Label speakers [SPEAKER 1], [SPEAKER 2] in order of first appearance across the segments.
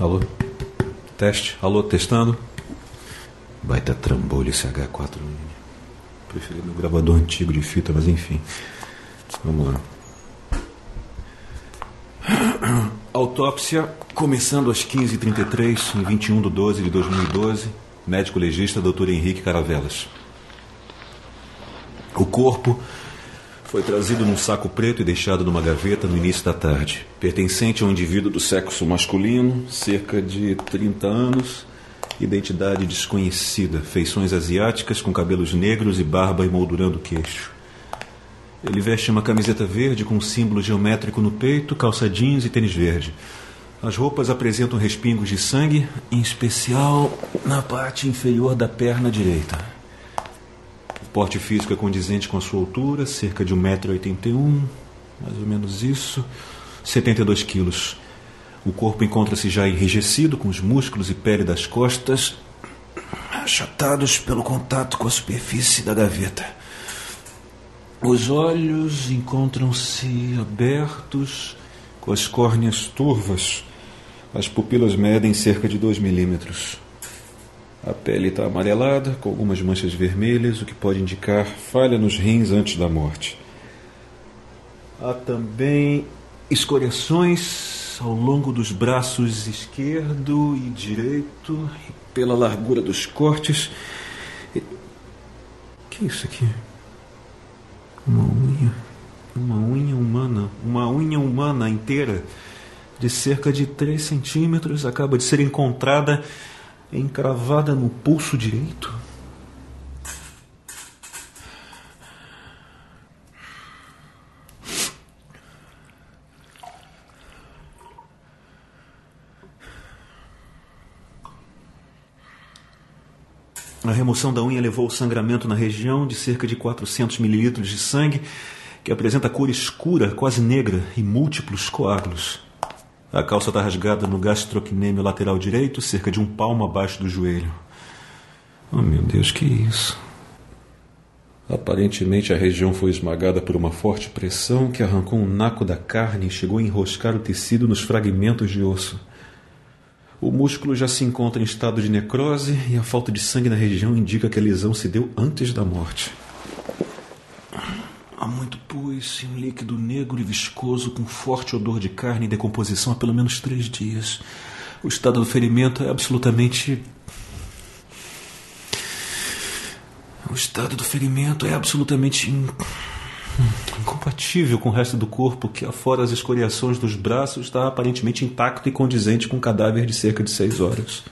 [SPEAKER 1] Alô? Teste? Alô, testando? Baita trambolho esse H4. Preferi meu gravador antigo de fita, mas enfim. Vamos lá. Autópsia começando às 15h33, em 21 de 12 de 2012. Médico legista Dr. Henrique Caravelas. O corpo foi trazido num saco preto e deixado numa gaveta no início da tarde. Pertencente a um indivíduo do sexo masculino, cerca de 30 anos, identidade desconhecida, feições asiáticas com cabelos negros e barba emoldurando o queixo. Ele veste uma camiseta verde com um símbolo geométrico no peito, calça jeans e tênis verde. As roupas apresentam respingos de sangue, em especial na parte inferior da perna direita. Porte físico é condizente com a sua altura, cerca de 1,81m, mais ou menos isso, 72 quilos. O corpo encontra-se já enrijecido, com os músculos e pele das costas achatados pelo contato com a superfície da gaveta. Os olhos encontram-se abertos, com as córneas turvas. As pupilas medem cerca de 2 milímetros. A pele está amarelada, com algumas manchas vermelhas, o que pode indicar falha nos rins antes da morte. Há também escoriações ao longo dos braços esquerdo e direito, e pela largura dos cortes. E... que é isso aqui? Uma unha. Uma unha humana. Uma unha humana inteira, de cerca de 3 centímetros, acaba de ser encontrada encravada no pulso direito. A remoção da unha levou ao sangramento na região de cerca de 400 mililitros de sangue, que apresenta cor escura, quase negra, e múltiplos coágulos. A calça está rasgada no gastrocnêmio lateral direito, cerca de um palmo abaixo do joelho. Oh, meu Deus, que isso? Aparentemente, a região foi esmagada por uma forte pressão que arrancou um naco da carne e chegou a enroscar o tecido nos fragmentos de osso. O músculo já se encontra em estado de necrose e a falta de sangue na região indica que a lesão se deu antes da morte. Há muito pus e um líquido negro e viscoso com forte odor de carne em decomposição há pelo menos três dias. O estado do ferimento é absolutamente. O estado do ferimento é absolutamente incompatível com o resto do corpo, que, afora as escoriações dos braços, está aparentemente intacto e condizente com um cadáver de cerca de seis horas.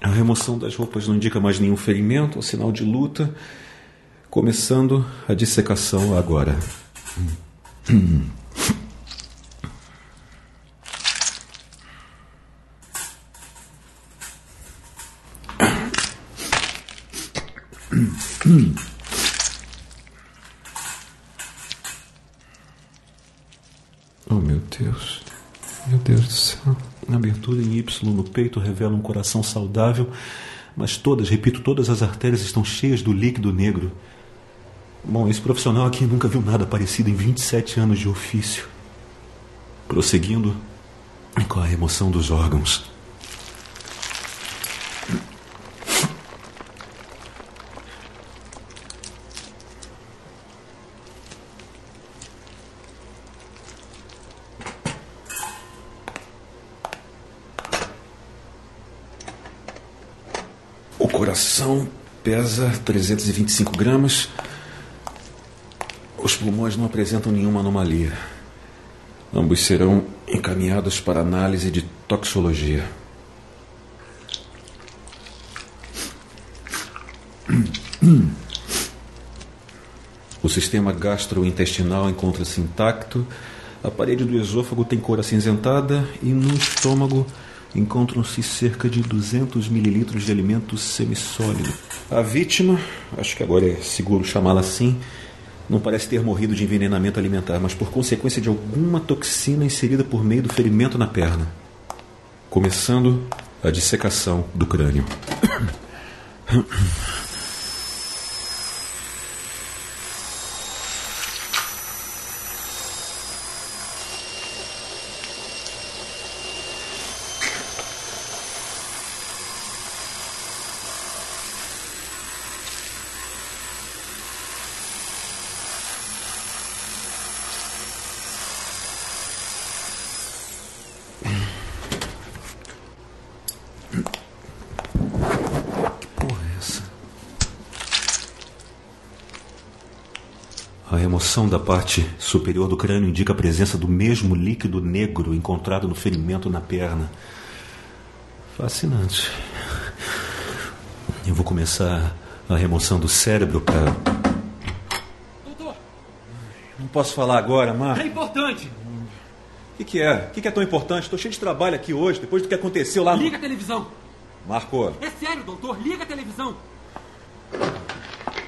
[SPEAKER 1] A remoção das roupas não indica mais nenhum ferimento ou sinal de luta, começando a dissecação agora. Oh meu Deus, meu Deus do céu. A abertura em Y no peito revela um coração saudável, mas todas, repito, todas as artérias estão cheias do líquido negro. Bom, esse profissional aqui nunca viu nada parecido em 27 anos de ofício. Prosseguindo com a remoção dos órgãos. O coração pesa 325 gramas. Os pulmões não apresentam nenhuma anomalia. Ambos serão encaminhados para análise de toxologia. O sistema gastrointestinal encontra-se intacto, a parede do esôfago tem cor acinzentada e no estômago encontram-se cerca de 200 mililitros de alimento semissólido. A vítima, acho que agora é seguro chamá-la assim, não parece ter morrido de envenenamento alimentar, mas por consequência de alguma toxina inserida por meio do ferimento na perna. Começando a dissecação do crânio. Remoção da parte superior do crânio indica a presença do mesmo líquido negro encontrado no ferimento na perna. Fascinante. Eu vou começar a remoção do cérebro para.
[SPEAKER 2] Doutor!
[SPEAKER 1] Não posso falar agora, Marco.
[SPEAKER 2] É importante!
[SPEAKER 1] O que, que, é? O que, que, é tão importante? Estou cheio de trabalho aqui hoje, depois do que aconteceu lá no.
[SPEAKER 2] Liga a televisão!
[SPEAKER 1] Marco!
[SPEAKER 2] É sério, doutor, liga a televisão!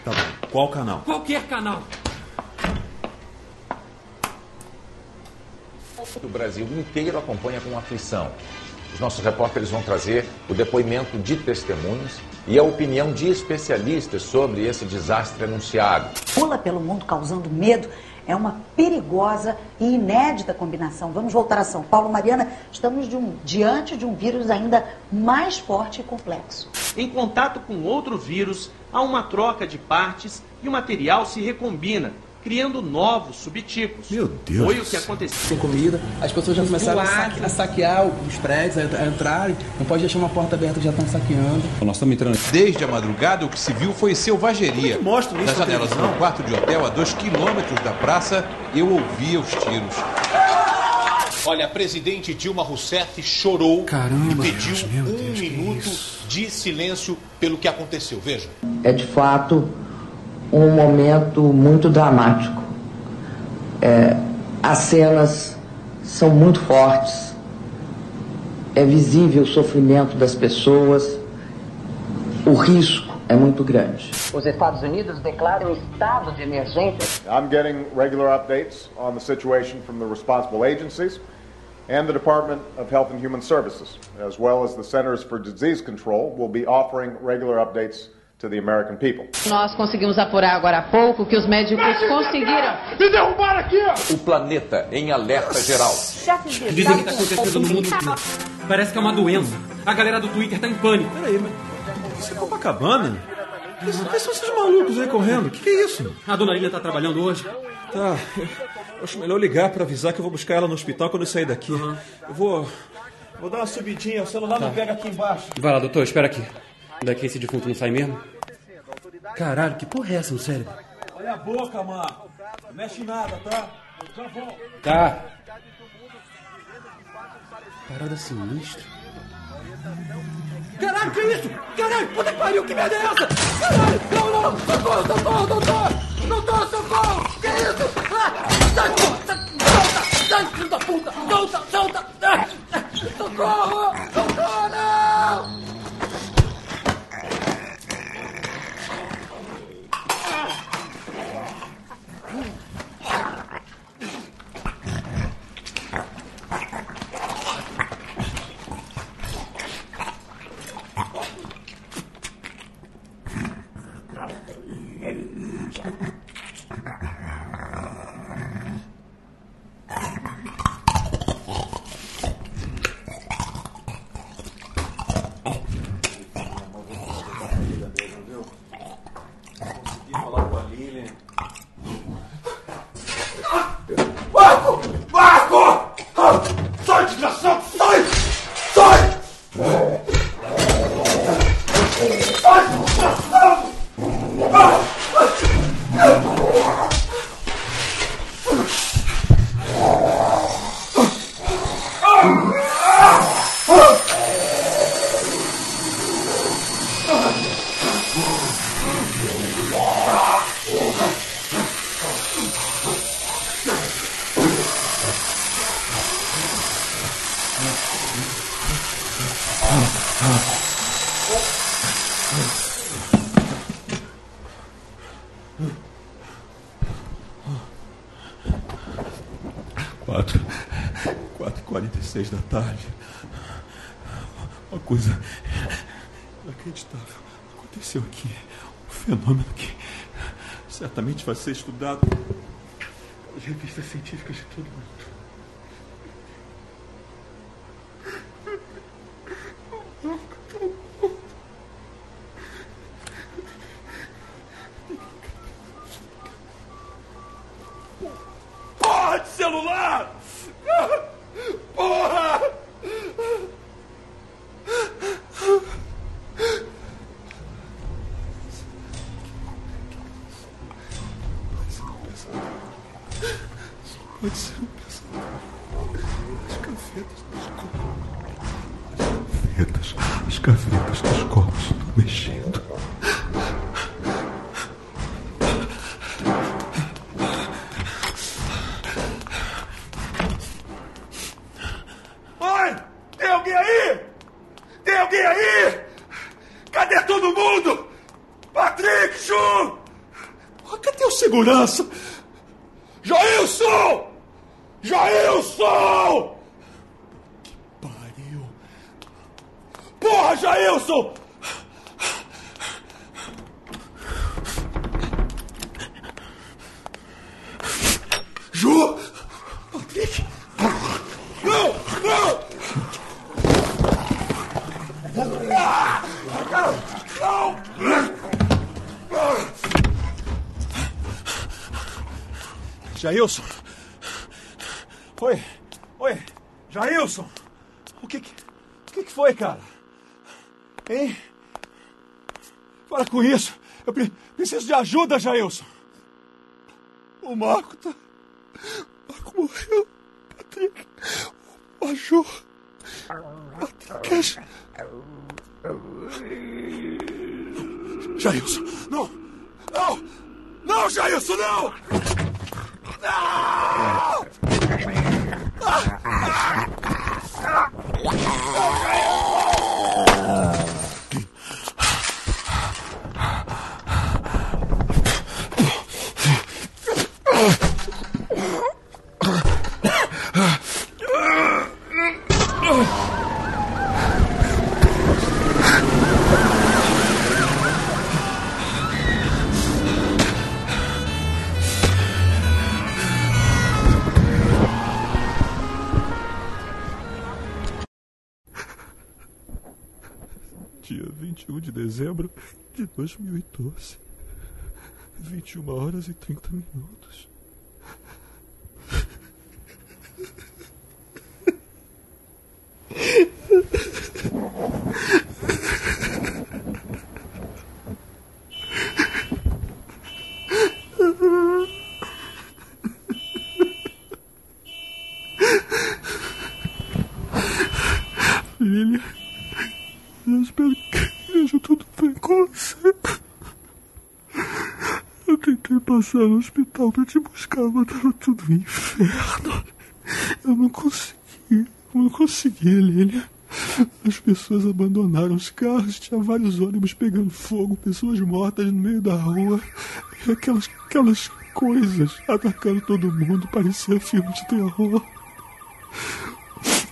[SPEAKER 1] Tá bom. Qual canal?
[SPEAKER 2] Qualquer canal!
[SPEAKER 3] O Brasil inteiro acompanha com aflição. Os nossos repórteres vão trazer o depoimento de testemunhas e a opinião de especialistas sobre esse desastre anunciado.
[SPEAKER 4] Pula pelo mundo causando medo é uma perigosa e inédita combinação. Vamos voltar a São Paulo. Mariana, estamos de um, diante de um vírus ainda mais forte e complexo.
[SPEAKER 5] Em contato com outro vírus, há uma troca de partes e o material se recombina, criando novos subtipos.
[SPEAKER 1] Meu Deus.
[SPEAKER 5] Foi o que aconteceu.
[SPEAKER 6] Sem comida, as pessoas já começaram a, saque, a saquear os prédios, a, a entrarem. Não pode deixar uma porta aberta, já estão saqueando.
[SPEAKER 7] Nós estamos entrando. Desde a madrugada, o que se viu foi selvageria.
[SPEAKER 1] Mostra isso
[SPEAKER 7] Das
[SPEAKER 1] na
[SPEAKER 7] janelas de um quarto de hotel a dois quilômetros da praça, eu ouvia os tiros.
[SPEAKER 8] Olha, a presidente Dilma Rousseff chorou
[SPEAKER 6] Caramba,
[SPEAKER 8] e pediu
[SPEAKER 6] Deus,
[SPEAKER 8] um
[SPEAKER 6] Deus,
[SPEAKER 8] minuto
[SPEAKER 6] isso?
[SPEAKER 8] de silêncio pelo que aconteceu. Veja.
[SPEAKER 9] é de fato um momento muito dramático. É, as cenas são muito fortes, é visível o sofrimento das pessoas, o risco é muito grande.
[SPEAKER 4] Os Estados Unidos declaram estado de emergência.
[SPEAKER 10] I'm getting regular updates on the situation from the responsible agencies and the Department of Health and Human Services, as well as the Centers for Disease Control, will be offering regular updates to the American people.
[SPEAKER 11] Nós conseguimos apurar agora há pouco que os médicos conseguiram.
[SPEAKER 3] O planeta em alerta geral.
[SPEAKER 2] Dizem que está acontecendo no mundo inteiro. Parece que é uma doença. A galera do Twitter tá em pânico.
[SPEAKER 1] Peraí, mas. Isso é Copacabana? Quem são esses malucos aí correndo? O que, que é isso?
[SPEAKER 2] A dona Lilian tá trabalhando hoje.
[SPEAKER 1] Tá. eu Acho melhor ligar para avisar que eu vou buscar ela no hospital quando eu sair daqui. Eu vou. Vou dar uma subidinha, o celular não pega aqui embaixo.
[SPEAKER 2] Vai lá, doutor, espera aqui. Daqui esse defunto não sai mesmo? Caralho, que porra é essa no cérebro?
[SPEAKER 1] Olha a boca, Marco. Não mexe nada, tá? Eu já volto.
[SPEAKER 2] Tá. Parada sinistra. Caralho, que isso? Caralho, puta que pariu, que merda é essa? Caralho, não, não, socorro, socorro, doutor! Doutor, socorro! Que isso? Ah, sai, puta, solta, sai, filho da puta! Solta, solta! Ah, socorro! Socorro, não!
[SPEAKER 1] Vai ser estudado pelas revistas científicas de todo mundo.
[SPEAKER 12] Porra, Jailson! Ju! Não! Não! Ah! Não! Jailson! Oi! Oi! Jailson! O que que, o que que foi, cara? Hein? Para com isso! Eu pre- preciso de ajuda, Jailson! O Marco tá... O Marco morreu! Patrick! O Maju! Patrick! Jailson! Não! Não! Não, Jailson, não! Não!
[SPEAKER 1] Dia 21 de dezembro de 2012. 21 horas e 30 minutos. Lilian, eu espero esteja tudo bem com você. Eu tentei passar no hospital pra te buscar, mas tava tudo um inferno. Eu não consegui, eu não consegui, Lilian. As pessoas abandonaram os carros, tinha vários ônibus pegando fogo, pessoas mortas no meio da rua. E aquelas, aquelas coisas atacando todo mundo, parecia filme de terror.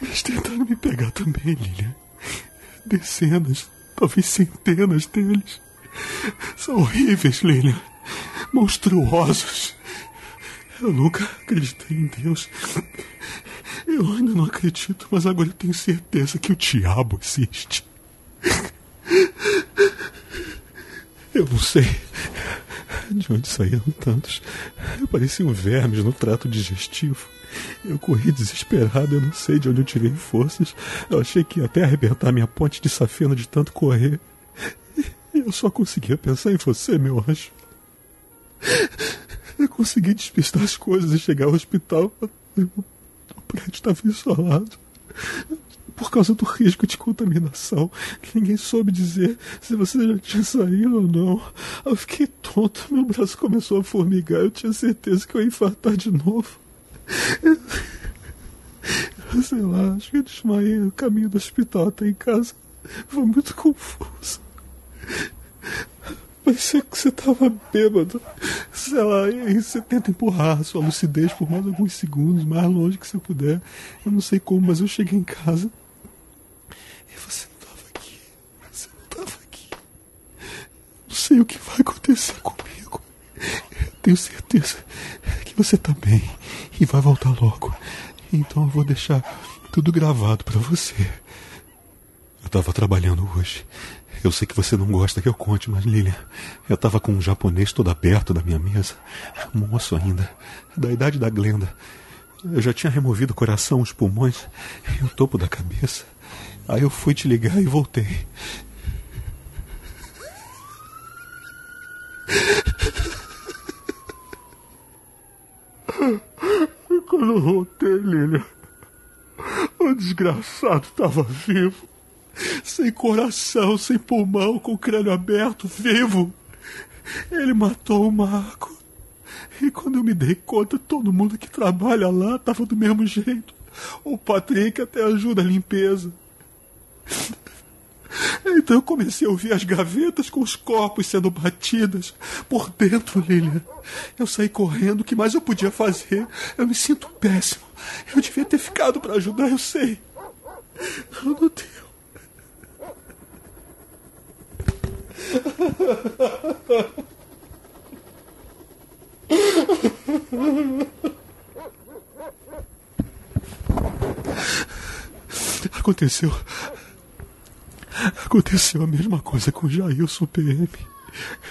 [SPEAKER 1] Eles tentaram me pegar também, Lilian. Dezenas, talvez centenas deles. São horríveis, Lilian. Monstruosos. Eu nunca acreditei em Deus. Eu ainda não acredito, mas agora eu tenho certeza que o diabo existe. Eu não sei de onde saíram tantos. Pareciam vermes no trato digestivo. Eu corri desesperado, eu não sei de onde eu tirei forças. Eu achei que ia até arrebentar minha ponte de safena de tanto correr. Eu só conseguia pensar em você, meu anjo. Eu consegui despistar as coisas e chegar ao hospital. O prédio estava isolado. Por causa do risco de contaminação. Ninguém soube dizer se você já tinha saído ou não. Eu fiquei tonto, meu braço começou a formigar. Eu tinha certeza que eu ia infartar de novo. Sei lá, acho que desmaiei o caminho do hospital até em casa. Foi muito confuso. Parecia que você tava bêbado. Sei lá, e aí você tenta empurrar a sua lucidez por mais alguns segundos, mais longe que você puder. Eu não sei como, mas eu cheguei em casa. E você não tava aqui. Você não tava aqui. Não sei o que vai acontecer comigo. Tenho certeza que você tá bem e vai voltar logo. Então eu vou deixar tudo gravado para você. Eu tava trabalhando hoje. Eu sei que você não gosta que eu conte, mas Lilian, eu tava com um japonês todo aberto da minha mesa. Moço ainda, da idade da Glenda. Eu já tinha removido o coração, os pulmões e o topo da cabeça. Aí eu fui te ligar e voltei. Quando eu voltei, Lilian, o desgraçado estava vivo. Sem coração, sem pulmão, com o crânio aberto, vivo. Ele matou o Marco. E quando eu me dei conta, todo mundo que trabalha lá estava do mesmo jeito. O Patrick até ajuda a limpeza. Então eu comecei a ouvir as gavetas com os corpos sendo batidas por dentro, Lilian. Eu saí correndo, o que mais eu podia fazer? Eu me sinto péssimo. Eu devia ter ficado para ajudar, eu sei. Eu não tenho. Aconteceu. Aconteceu a mesma coisa com Jailson PM.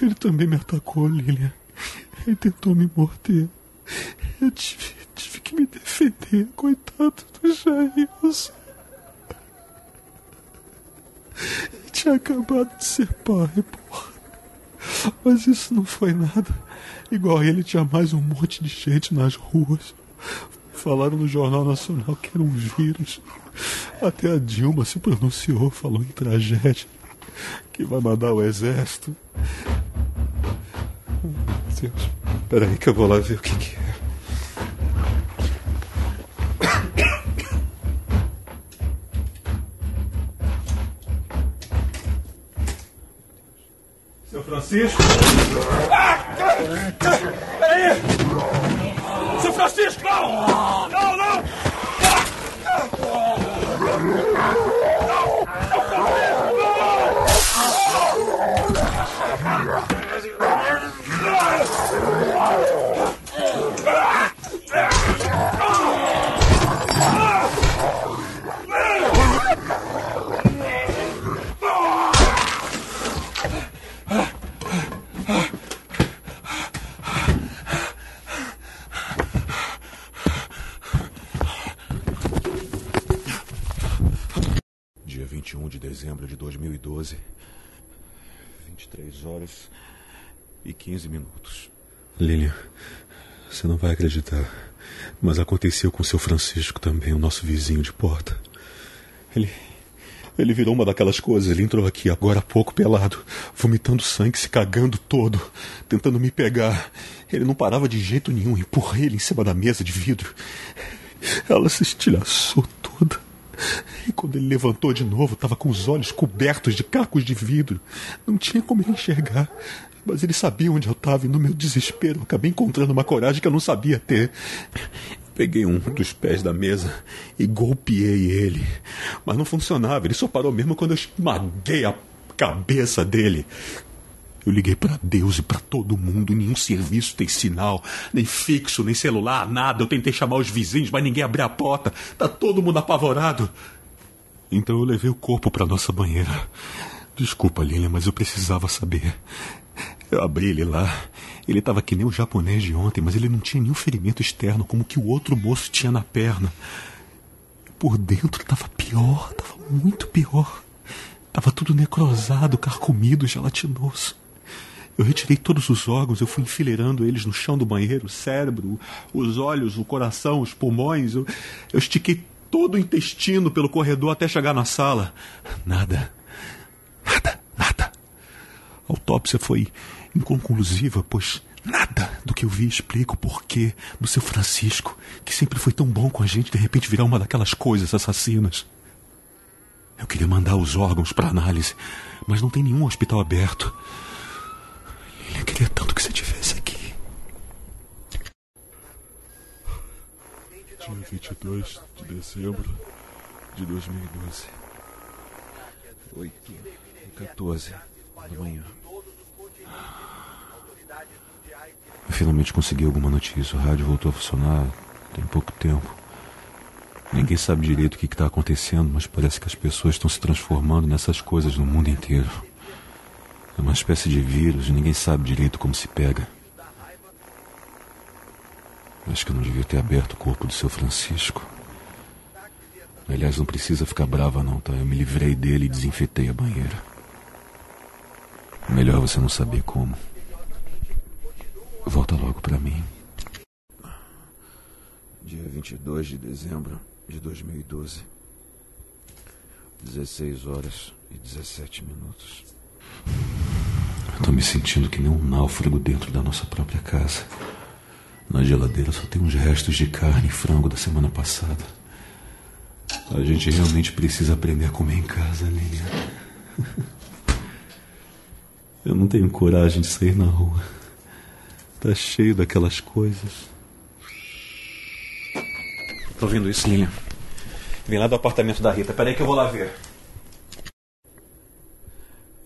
[SPEAKER 1] Ele também me atacou, Lilian. Ele tentou me morder. Eu tive, tive que me defender, coitado do Jailson. Ele tinha acabado de ser pai, porra. Mas isso não foi nada. Igual ele tinha mais um monte de gente nas ruas. Falaram no Jornal Nacional que era um vírus. Até a Dilma se pronunciou, falou em tragédia. Que vai mandar o exército. Deus, peraí que eu vou lá ver o que, que é.
[SPEAKER 13] Seu Francisco? Ah! Peraí! Seu Francisco, não! Não, não!
[SPEAKER 2] Dia 21 de dezembro de 2012, 23 horas e 15 minutos.
[SPEAKER 1] Lilian, você não vai acreditar, mas aconteceu com o seu Francisco também, o nosso vizinho de porta. Ele. Ele virou uma daquelas coisas. Ele entrou aqui agora há pouco pelado, vomitando sangue, se cagando todo, tentando me pegar. Ele não parava de jeito nenhum. Empurrei ele em cima da mesa de vidro. Ela se estilhaçou. E quando ele levantou de novo, estava com os olhos cobertos de cacos de vidro. Não tinha como ele enxergar. Mas ele sabia onde eu estava e no meu desespero acabei encontrando uma coragem que eu não sabia ter. Peguei um dos pés da mesa e golpeei ele. Mas não funcionava, ele só parou mesmo quando eu esmaguei a cabeça dele. Eu liguei para Deus e para todo mundo, nenhum serviço tem sinal, nem fixo, nem celular, nada. Eu tentei chamar os vizinhos, mas ninguém abriu a porta. Tá todo mundo apavorado. Então eu levei o corpo para nossa banheira. Desculpa, Lilian, mas eu precisava saber. Eu abri ele lá. Ele estava que nem o japonês de ontem, mas ele não tinha nenhum ferimento externo, como que o outro moço tinha na perna. Por dentro estava pior, estava muito pior. Estava tudo necrosado, carcomido, gelatinoso. Eu retirei todos os órgãos, eu fui enfileirando eles no chão do banheiro, o cérebro, os olhos, o coração, os pulmões. Eu, eu estiquei todo o intestino pelo corredor até chegar na sala. Nada. Nada, nada. A autópsia foi inconclusiva, pois nada do que eu vi explica o porquê do seu Francisco, que sempre foi tão bom com a gente, de repente virar uma daquelas coisas assassinas. Eu queria mandar os órgãos para análise, mas não tem nenhum hospital aberto. Eu queria tanto que você estivesse aqui.
[SPEAKER 14] Dia 22 de dezembro de 2012.
[SPEAKER 2] 8 e 14 da manhã.
[SPEAKER 1] finalmente consegui alguma notícia. O rádio voltou a funcionar tem pouco tempo. Ninguém sabe direito o que está acontecendo, mas parece que as pessoas estão se transformando nessas coisas no mundo inteiro. É uma espécie de vírus e ninguém sabe direito como se pega. Acho que eu não devia ter aberto o corpo do seu Francisco. Aliás, não precisa ficar brava não, tá? Eu me livrei dele e desinfetei a banheira. Melhor você não saber como. Volta logo para mim. Dia 22 de dezembro de 2012. 16 horas e 17 minutos. Eu tô me sentindo que nem um náufrago dentro da nossa própria casa. Na geladeira só tem uns restos de carne e frango da semana passada. A gente realmente precisa aprender a comer em casa, Lilian. Eu não tenho coragem de sair na rua. Tá cheio daquelas coisas.
[SPEAKER 2] Tô ouvindo isso, Lilian. Vem lá do apartamento da Rita. Peraí que eu vou lá ver.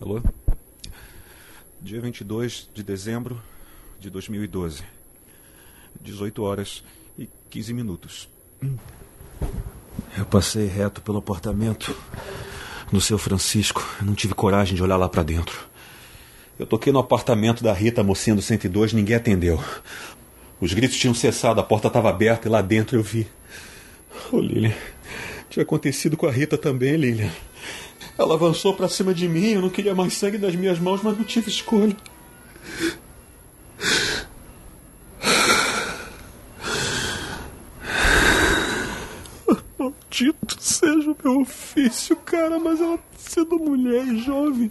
[SPEAKER 1] Alô? Dia 22 de dezembro de 2012. 18 horas e 15 minutos. Eu passei reto pelo apartamento do seu Francisco. Eu não tive coragem de olhar lá para dentro.
[SPEAKER 2] Eu toquei no apartamento da Rita, mocinha do 102, ninguém atendeu. Os gritos tinham cessado, a porta estava aberta e lá dentro eu vi. Ô, oh, Lilian, tinha acontecido com a Rita também, Lilian. Ela avançou para cima de mim, eu não queria mais sangue das minhas mãos, mas não tive escolha. Maldito seja o meu ofício, cara, mas ela sendo mulher jovem,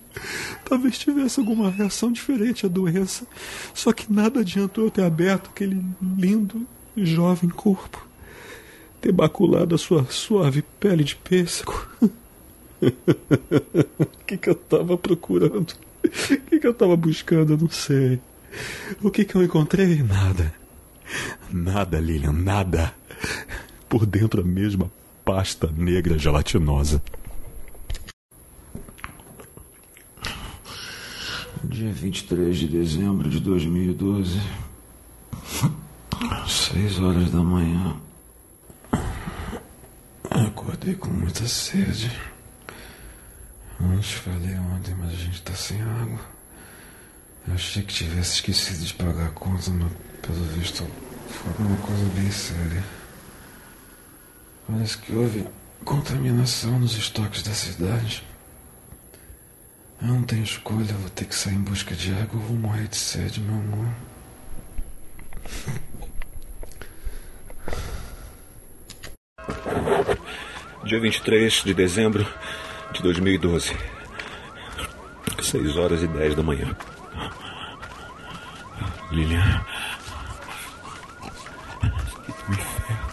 [SPEAKER 2] talvez tivesse alguma reação diferente à doença. Só que nada adiantou eu ter aberto aquele lindo e jovem corpo, ter maculado a sua suave pele de pêssego. O que, que eu estava procurando? O que, que eu estava buscando? Eu não sei. O que, que eu encontrei? Nada. Nada, Lilian, nada. Por dentro a mesma pasta negra gelatinosa.
[SPEAKER 1] Dia 23 de dezembro de 2012, seis horas da manhã. Acordei com muita sede. Não te falei ontem, mas a gente tá sem água. Eu achei que tivesse esquecido de pagar a conta, mas pelo visto foi uma coisa bem séria. Parece que houve contaminação nos estoques da cidade. Eu não tenho escolha, vou ter que sair em busca de água ou vou morrer de sede, meu amor.
[SPEAKER 2] Dia 23 de dezembro de 2012. 6 horas e 10 da manhã.
[SPEAKER 1] Lilian.
[SPEAKER 14] Um inferno.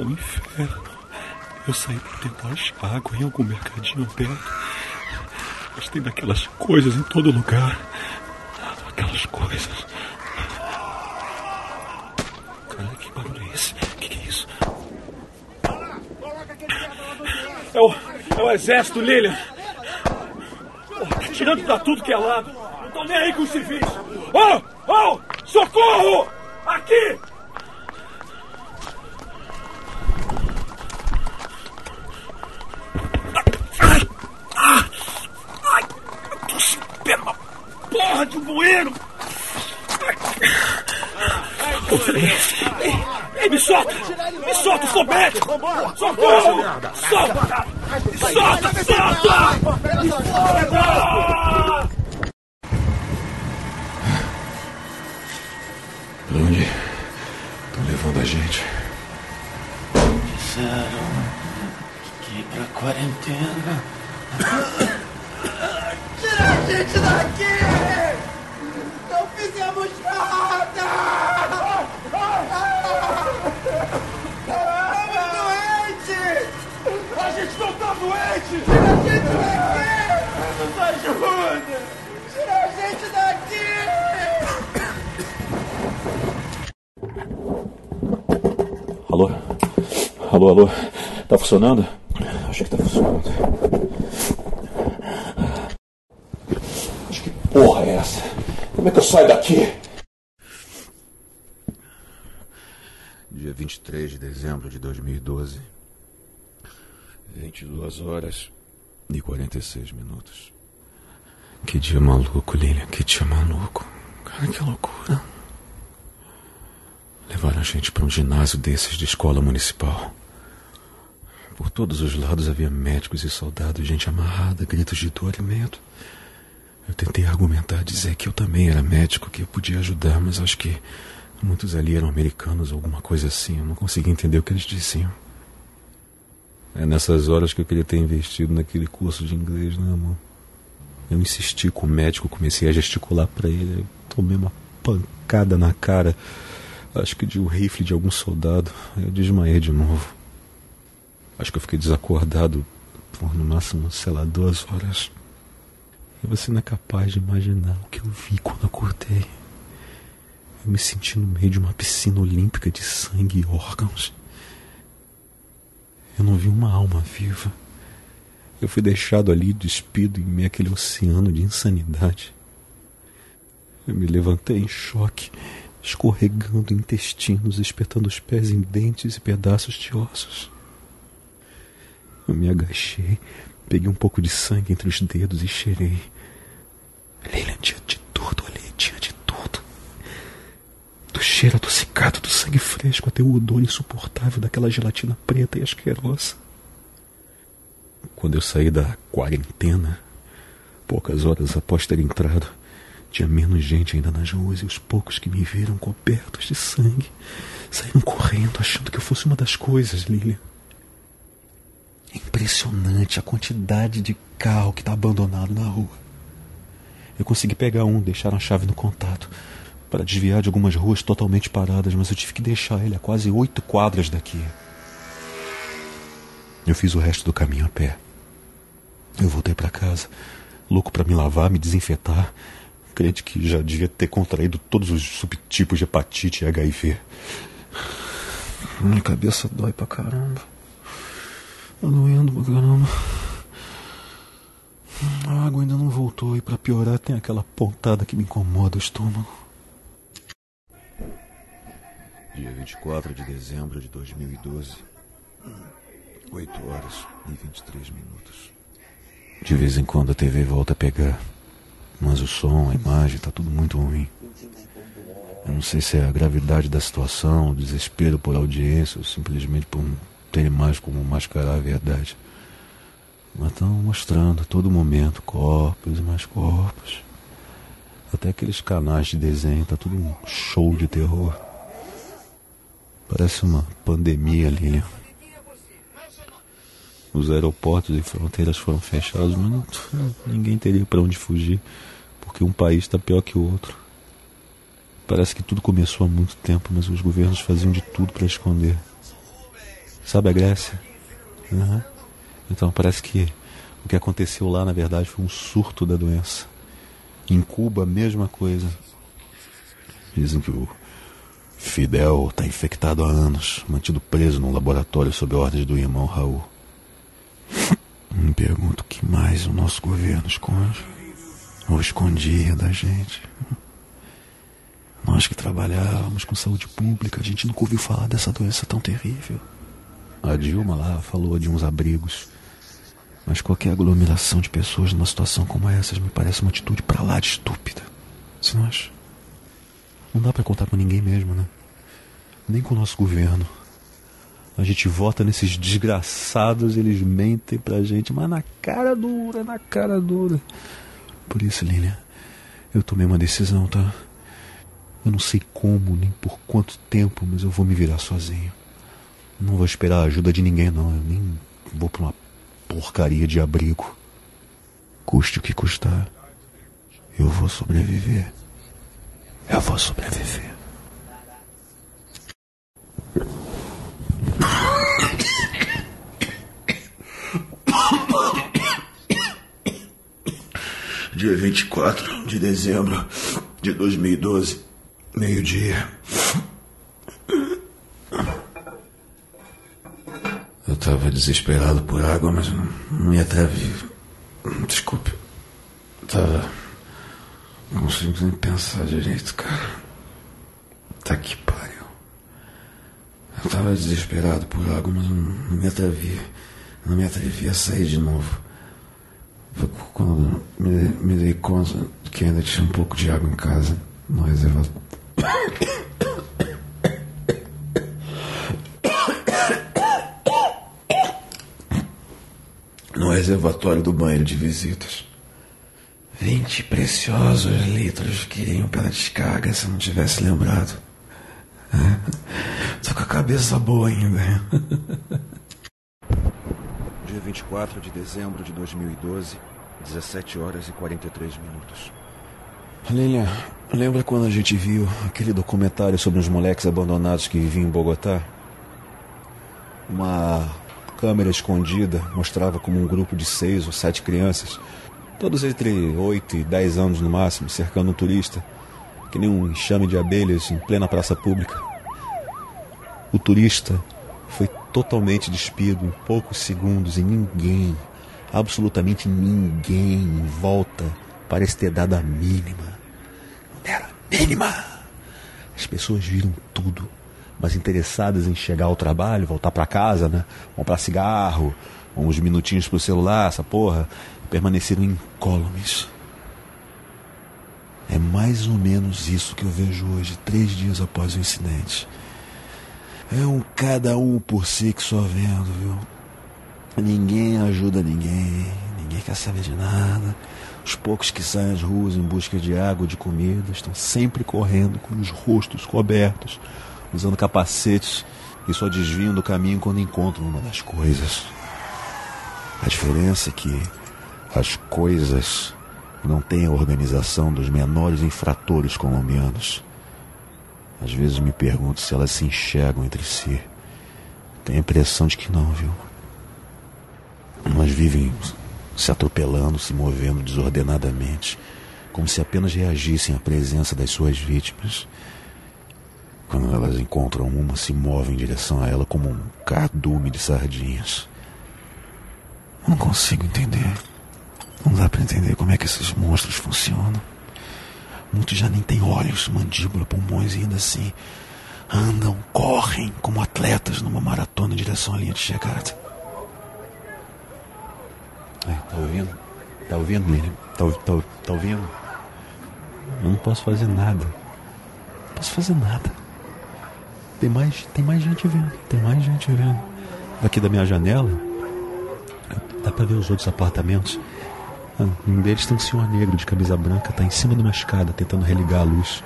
[SPEAKER 14] Um inferno. Eu saí para tentar achar água em algum mercadinho perto. Mas tem daquelas coisas em todo lugar. Aquelas coisas.
[SPEAKER 2] É o exército, Lilian. Tirando pra tudo que é lado. Não tô nem aí com os civis. Oh! Oh! Socorro! Aqui! porra de um bueiro! Ei, ei, me solta! Me solta, sou médico! Socorro! Solta! Solta, solta!
[SPEAKER 1] Pra onde estão levando a gente?
[SPEAKER 13] Disseram que ir pra quarentena. Tira a gente daqui!
[SPEAKER 2] Alô, alô? Tá funcionando? Acho que tá funcionando. Mas que porra é essa? Como é que eu saio daqui?
[SPEAKER 1] Dia 23 de dezembro de 2012. 22 horas e 46 minutos. Que dia maluco, Lilian. Que dia maluco. Cara, que loucura. Levaram a gente para um ginásio desses de escola municipal. Por todos os lados havia médicos e soldados, gente amarrada, gritos de dor e medo. Eu tentei argumentar, dizer que eu também era médico, que eu podia ajudar, mas acho que muitos ali eram americanos ou alguma coisa assim. Eu não conseguia entender o que eles diziam. É nessas horas que eu queria ter investido naquele curso de inglês, né, amor? Eu insisti com o médico, comecei a gesticular para ele, tomei uma pancada na cara, acho que de um rifle de algum soldado. Eu desmaiei de novo. Acho que eu fiquei desacordado por no máximo, sei lá, duas horas. E você não é capaz de imaginar o que eu vi quando acordei. Eu me senti no meio de uma piscina olímpica de sangue e órgãos. Eu não vi uma alma viva. Eu fui deixado ali despido em meio àquele oceano de insanidade. Eu me levantei em choque, escorregando intestinos, espetando os pés em dentes e pedaços de ossos. Eu me agachei, peguei um pouco de sangue entre os dedos e cheirei. Leila tinha de tudo ali, tinha de tudo. Do cheiro adocicado do sangue fresco até o odor insuportável daquela gelatina preta e asquerosa. Quando eu saí da quarentena, poucas horas após ter entrado, tinha menos gente ainda nas ruas e os poucos que me viram cobertos de sangue saíram correndo achando que eu fosse uma das coisas, Lilian. É impressionante a quantidade de carro que está abandonado na rua. Eu consegui pegar um, deixar a chave no contato, para desviar de algumas ruas totalmente paradas, mas eu tive que deixar ele a quase oito quadras daqui. Eu fiz o resto do caminho a pé. Eu voltei para casa, louco para me lavar, me desinfetar, crente que já devia ter contraído todos os subtipos de hepatite e HIV. Minha cabeça dói pra caramba. Tá doendo pra caramba. A água ainda não voltou e para piorar tem aquela pontada que me incomoda o estômago. Dia 24 de dezembro de 2012. 8 horas e 23 minutos. De vez em quando a TV volta a pegar. Mas o som, a imagem, tá tudo muito ruim. Eu não sei se é a gravidade da situação, o desespero por audiência, ou simplesmente por não ter mais como mascarar a verdade. Mas estão mostrando a todo momento corpos e mais corpos. Até aqueles canais de desenho, tá tudo um show de terror. Parece uma pandemia, Lilian. Os aeroportos e fronteiras foram fechados, mas não, ninguém teria para onde fugir, porque um país está pior que o outro. Parece que tudo começou há muito tempo, mas os governos faziam de tudo para esconder. Sabe a Grécia? Uhum. Então parece que o que aconteceu lá, na verdade, foi um surto da doença. Em Cuba, a mesma coisa. Dizem que o Fidel está infectado há anos, mantido preso num laboratório sob ordens do irmão Raul. Me pergunto o que mais o nosso governo esconde ou escondia da gente. Nós que trabalhávamos com saúde pública, a gente nunca ouviu falar dessa doença tão terrível. A Dilma lá falou de uns abrigos. Mas qualquer aglomeração de pessoas numa situação como essa me parece uma atitude para lá de estúpida. Você não acha? Não dá para contar com ninguém mesmo, né? Nem com o nosso governo. A gente vota nesses desgraçados, eles mentem pra gente, mas na cara dura, na cara dura. Por isso, Lilian, eu tomei uma decisão, tá? Eu não sei como, nem por quanto tempo, mas eu vou me virar sozinho. Não vou esperar a ajuda de ninguém, não. Eu nem vou pra uma porcaria de abrigo. Custe o que custar, eu vou sobreviver. Eu vou sobreviver. Dia 24 de dezembro de 2012, meio-dia. Estava desesperado por água, mas não me atrevi. Desculpe. Tava. Não consigo nem pensar direito, cara. Tá que pariu. Eu tava desesperado por água, mas não, me atrevi. Não me atrevi a sair de novo. Quando me, me dei conta que ainda tinha um pouco de água em casa, no reservatório. Reservatório do banheiro de visitas. Vinte preciosos litros que iriam pela descarga se eu não tivesse lembrado. Tô com a cabeça boa ainda. Dia 24 de dezembro de 2012, 17 horas e 43 minutos. Lilian, lembra quando a gente viu aquele documentário sobre os moleques abandonados que viviam em Bogotá? Uma câmera escondida mostrava como um grupo de seis ou sete crianças, todos entre oito e dez anos no máximo, cercando um turista, que nem um enxame de abelhas em plena praça pública. O turista foi totalmente despido em poucos segundos e ninguém, absolutamente ninguém em volta parece ter dado a mínima. Era mínima! As pessoas viram tudo, mas interessadas em chegar ao trabalho, voltar para casa, né? Comprar cigarro, uns minutinhos pro celular, essa porra, permaneceram incólumes. É mais ou menos isso que eu vejo hoje, três dias após o incidente. É um cada um por si que só vendo, viu? Ninguém ajuda ninguém, ninguém quer saber de nada. Os poucos que saem às ruas em busca de água, de comida, estão sempre correndo com os rostos cobertos, usando capacetes e só desviam do caminho quando encontram uma das coisas. A diferença é que as coisas não têm a organização dos menores infratores colombianos. Às vezes me pergunto se elas se enxergam entre si. Tenho a impressão de que não, viu? Mas vivem se atropelando, se movendo desordenadamente, como se apenas reagissem à presença das suas vítimas. Quando elas encontram uma, se movem em direção a ela como um cardume de sardinhas. Não consigo entender. Não dá para entender como é que esses monstros funcionam. Muitos já nem têm olhos, mandíbula, pulmões e ainda assim andam, correm como atletas numa maratona em direção à linha de chegada. Ai, tá ouvindo? Tá ouvindo, Miriam? Tá, tá, tá ouvindo? Eu não posso fazer nada. Não posso fazer nada. Tem mais, tem mais gente vendo. Tem mais gente vendo. Daqui da minha janela, dá pra ver os outros apartamentos. Ah, um deles tem um senhor negro de camisa branca, tá em cima de uma escada tentando religar a luz.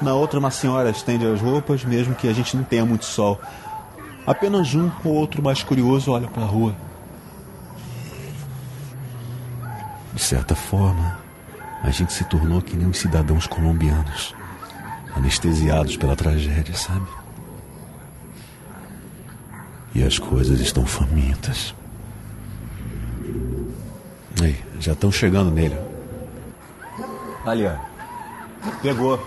[SPEAKER 1] Na outra, uma senhora estende as roupas, mesmo que a gente não tenha muito sol. Apenas um ou outro mais curioso olha para a rua. De certa forma, a gente se tornou que nem os cidadãos colombianos, anestesiados pela tragédia, sabe? E as coisas estão famintas. Aí, já estão chegando nele. Ali, ó. Pegou.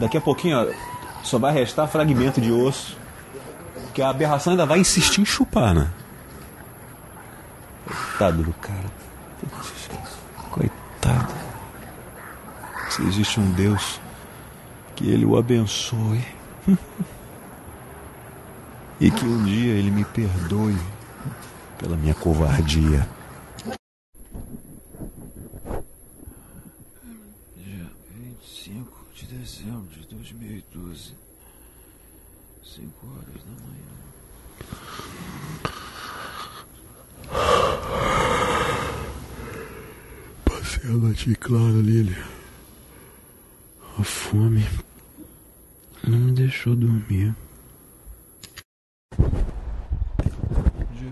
[SPEAKER 1] Daqui a pouquinho, ó, só vai restar fragmento de osso. Que a aberração ainda vai insistir em chupar, né? Coitado do cara. Coitado. Se existe um Deus, que ele o abençoe. e que um dia ele me perdoe pela minha covardia. Dia 25 de dezembro de 2012, 5 horas da manhã. Passei a noite clara, Lilia. A fome não me deixou dormir. Dia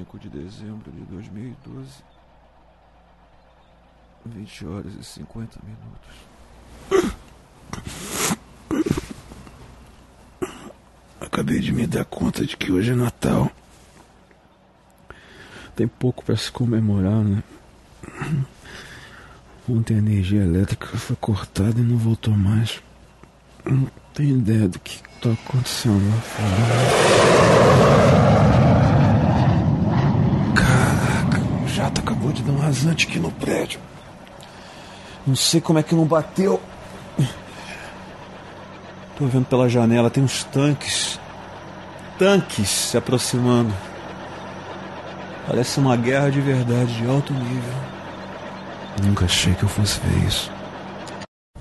[SPEAKER 1] 25 de dezembro de 2012, 20 horas e 50 minutos. Acabei de me dar conta de que hoje é Natal. Tem pouco para se comemorar, né? Ontem a energia elétrica foi cortada e não voltou mais. Não tenho ideia do que está acontecendo lá fora. Caraca, o jato acabou de dar um rasante aqui no prédio. Não sei como é que não bateu.
[SPEAKER 15] Tô vendo pela janela, tem uns tanques. Tanques se aproximando. Parece uma guerra de verdade, de alto nível. Nunca achei que eu fosse ver isso.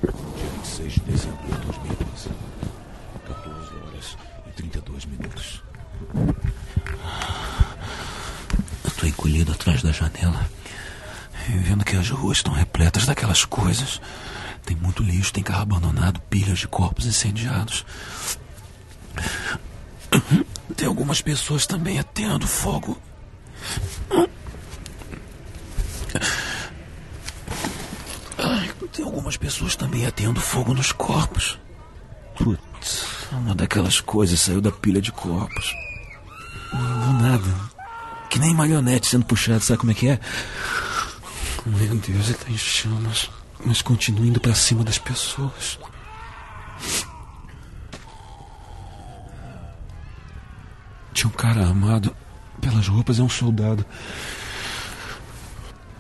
[SPEAKER 1] Dia 26 de dezembro de 2012. 14 horas e 32 minutos. Eu tô encolhido atrás da janela. Vendo que as ruas estão repletas daquelas coisas. Tem muito lixo, tem carro abandonado, pilhas de corpos incendiados. Tem algumas pessoas também atendo fogo. Tem algumas pessoas também atendo fogo nos corpos. Putz, uma daquelas coisas saiu da pilha de corpos. Do nada. Que nem marionete sendo puxado, sabe como é que é? Meu Deus, ele tá em chamas. Mas continua indo pra cima das pessoas. Tinha um cara armado pelas roupas, é um soldado.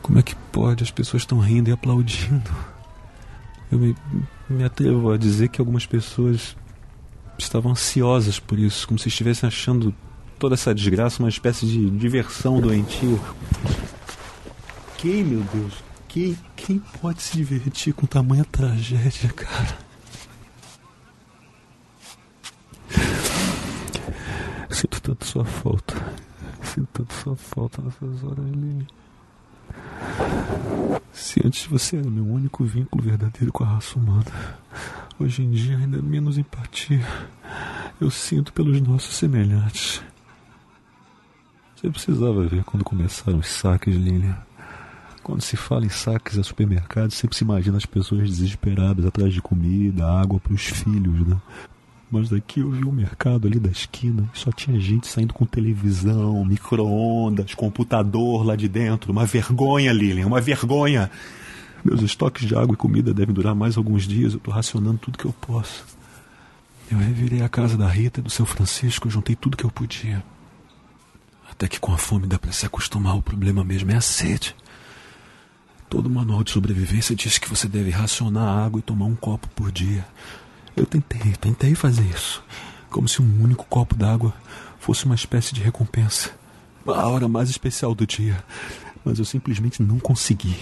[SPEAKER 1] Como é que pode? As pessoas estão rindo e aplaudindo. Eu me, me atrevo a dizer que algumas pessoas estavam ansiosas por isso, como se estivessem achando toda essa desgraça uma espécie de diversão doentia. Quem, meu Deus? Quem, quem pode se divertir com tamanha tragédia, cara? Sinto tanto sua falta. Sinto tanto sua falta nessas horas, Lili. Se antes você era meu único vínculo verdadeiro com a raça humana, hoje em dia ainda menos empatia eu sinto pelos nossos semelhantes. Você precisava ver quando começaram os saques, Lilian. Quando se fala em saques a supermercados, sempre se imagina as pessoas desesperadas atrás de comida, água para os filhos, né? Mas daqui eu vi um mercado ali da esquina e só tinha gente saindo com televisão, micro-ondas, computador lá de dentro. Uma vergonha, Lilian, uma vergonha. Meus estoques de água e comida devem durar mais alguns dias. Eu tô racionando tudo que eu posso. Eu revirei a casa da Rita e do seu Francisco, juntei tudo que eu podia. Até que com a fome dá para se acostumar, o problema mesmo é a sede. Todo manual de sobrevivência diz que você deve racionar água e tomar um copo por dia. Eu tentei, tentei fazer isso. Como se um único copo d'água fosse uma espécie de recompensa. A hora mais especial do dia. Mas eu simplesmente não consegui.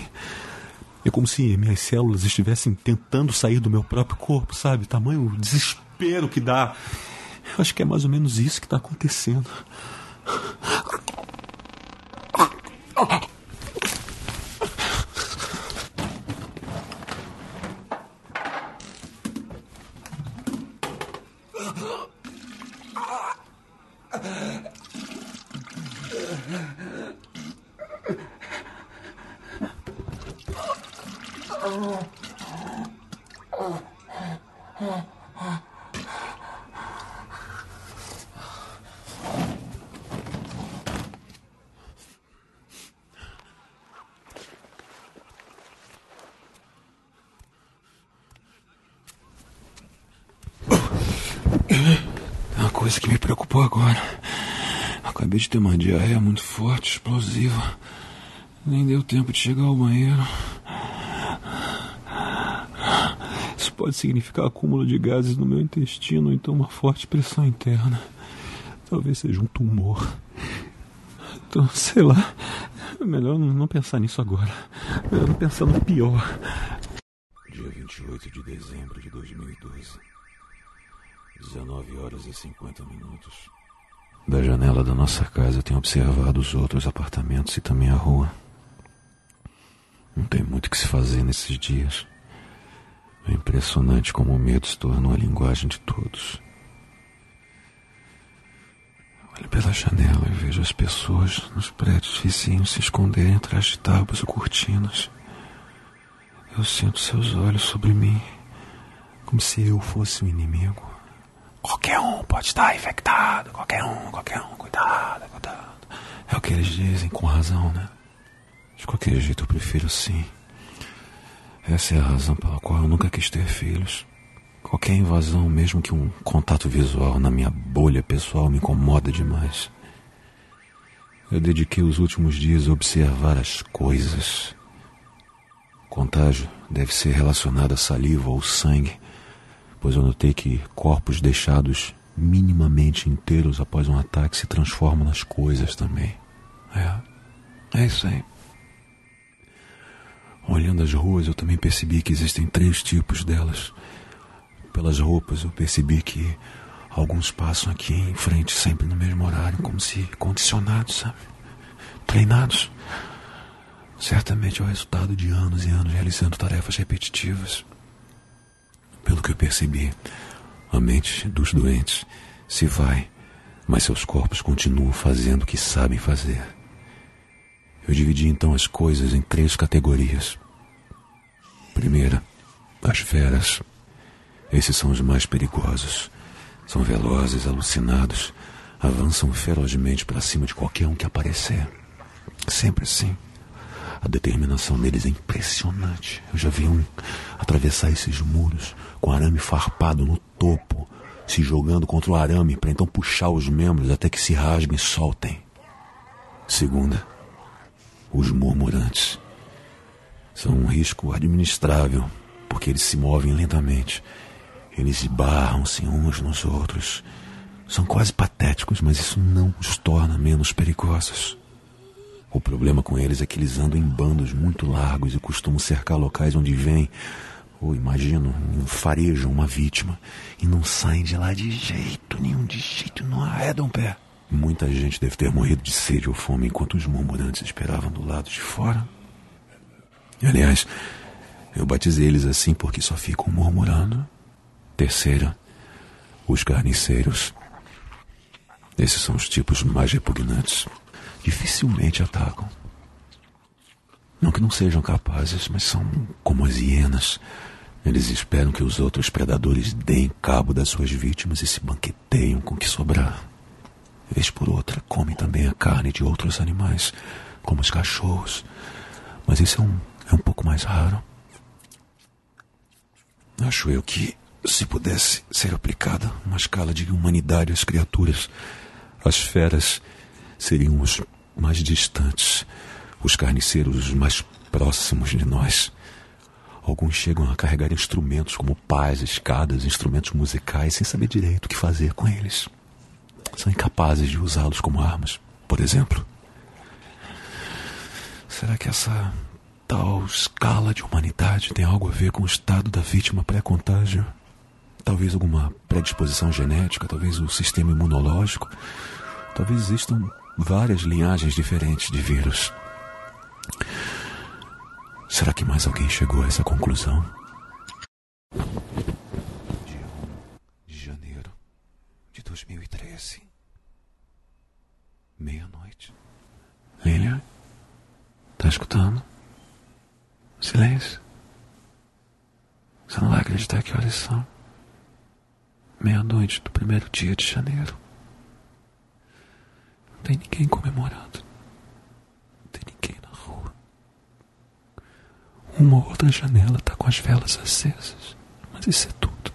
[SPEAKER 1] É como se minhas células estivessem tentando sair do meu próprio corpo, sabe? Tamanho desespero que dá. Eu acho que é mais ou menos isso que está acontecendo. Uma coisa que me preocupou agora. Acabei de ter uma diarreia muito forte, explosiva. Nem deu tempo de chegar ao banheiro. Isso pode significar acúmulo de gases no meu intestino, então uma forte pressão interna. Talvez seja um tumor. Então, sei lá. É melhor não pensar nisso agora. Melhor não pensar no pior. Dia 28 de dezembro de 2012. 19 horas e 50 minutos. Da janela da nossa casa tenho observado os outros apartamentos e também a rua. Não tem muito o que se fazer nesses dias. É impressionante como o medo se tornou a linguagem de todos. Olho pela janela e vejo as pessoas nos prédios vizinhos se esconderem atrás de tábuas ou cortinas. Eu sinto seus olhos sobre mim, como se eu fosse um inimigo. Qualquer um pode estar infectado, qualquer um, qualquer um, cuidado, cuidado. É o que eles dizem, com razão, né? De qualquer jeito eu prefiro sim. Essa é a razão pela qual eu nunca quis ter filhos. Qualquer invasão, mesmo que um contato visual na minha bolha pessoal me incomoda demais. Eu dediquei os últimos dias a observar as coisas. O contágio deve ser relacionado à saliva ou sangue, pois eu notei que corpos deixados minimamente inteiros após um ataque se transformam nas coisas também. É, é isso aí. Olhando as ruas, eu também percebi que existem três tipos delas. Pelas roupas, eu percebi que alguns passam aqui em frente sempre no mesmo horário, como se condicionados, sabe? Treinados. Certamente é o resultado de anos e anos realizando tarefas repetitivas. Pelo que eu percebi, a mente dos doentes se vai, mas seus corpos continuam fazendo o que sabem fazer. Eu dividi então as coisas em três categorias. Primeira, as feras. Esses são os mais perigosos. São velozes, alucinados, avançam ferozmente para cima de qualquer um que aparecer. Sempre assim. A determinação deles é impressionante. Eu já vi um atravessar esses muros com arame farpado no topo, se jogando contra o arame para então puxar os membros até que se rasguem e soltem. Segunda, os murmurantes. São um risco administrável, porque eles se movem lentamente. Eles esbarram-se uns nos outros. São quase patéticos, mas isso não os torna menos perigosos. O problema com eles é que eles andam em bandos muito largos e costumam cercar locais onde vêm, ou imagino, farejam uma vítima e não saem de lá de jeito nenhum, de jeito não arredam pé. Muita gente deve ter morrido de sede ou fome enquanto os murmurantes esperavam do lado de fora. Aliás, eu batizei eles assim porque só ficam murmurando. Terceira, os carniceiros. Esses são os tipos mais repugnantes dificilmente atacam. Não que não sejam capazes, mas são como as hienas. Eles esperam que os outros predadores deem cabo das suas vítimas e se banqueteiam com o que sobrar. Vez por outra, comem também a carne de outros animais, como os cachorros. Mas isso é um, é um pouco mais raro. Acho eu que, se pudesse ser aplicada uma escala de humanidade às criaturas, as feras seriam os mais distantes, os carniceiros os mais próximos de nós. Alguns chegam a carregar instrumentos como pás, escadas, instrumentos musicais, sem saber direito o que fazer com eles. São incapazes de usá-los como armas, por exemplo. Será que essa tal escala de humanidade tem algo a ver com o estado da vítima pré-contágio? Talvez alguma predisposição genética, talvez o sistema imunológico. Talvez existam várias linhagens diferentes de vírus. Será que mais alguém chegou a essa conclusão? Dia 1 de janeiro de 2013. Meia-noite. Lilian? Tá escutando? Silêncio. Você não vai acreditar que horas são. Meia-noite do primeiro dia de janeiro tem ninguém comemorando. Não tem ninguém na rua. Uma ou outra janela está com as velas acesas. Mas isso é tudo.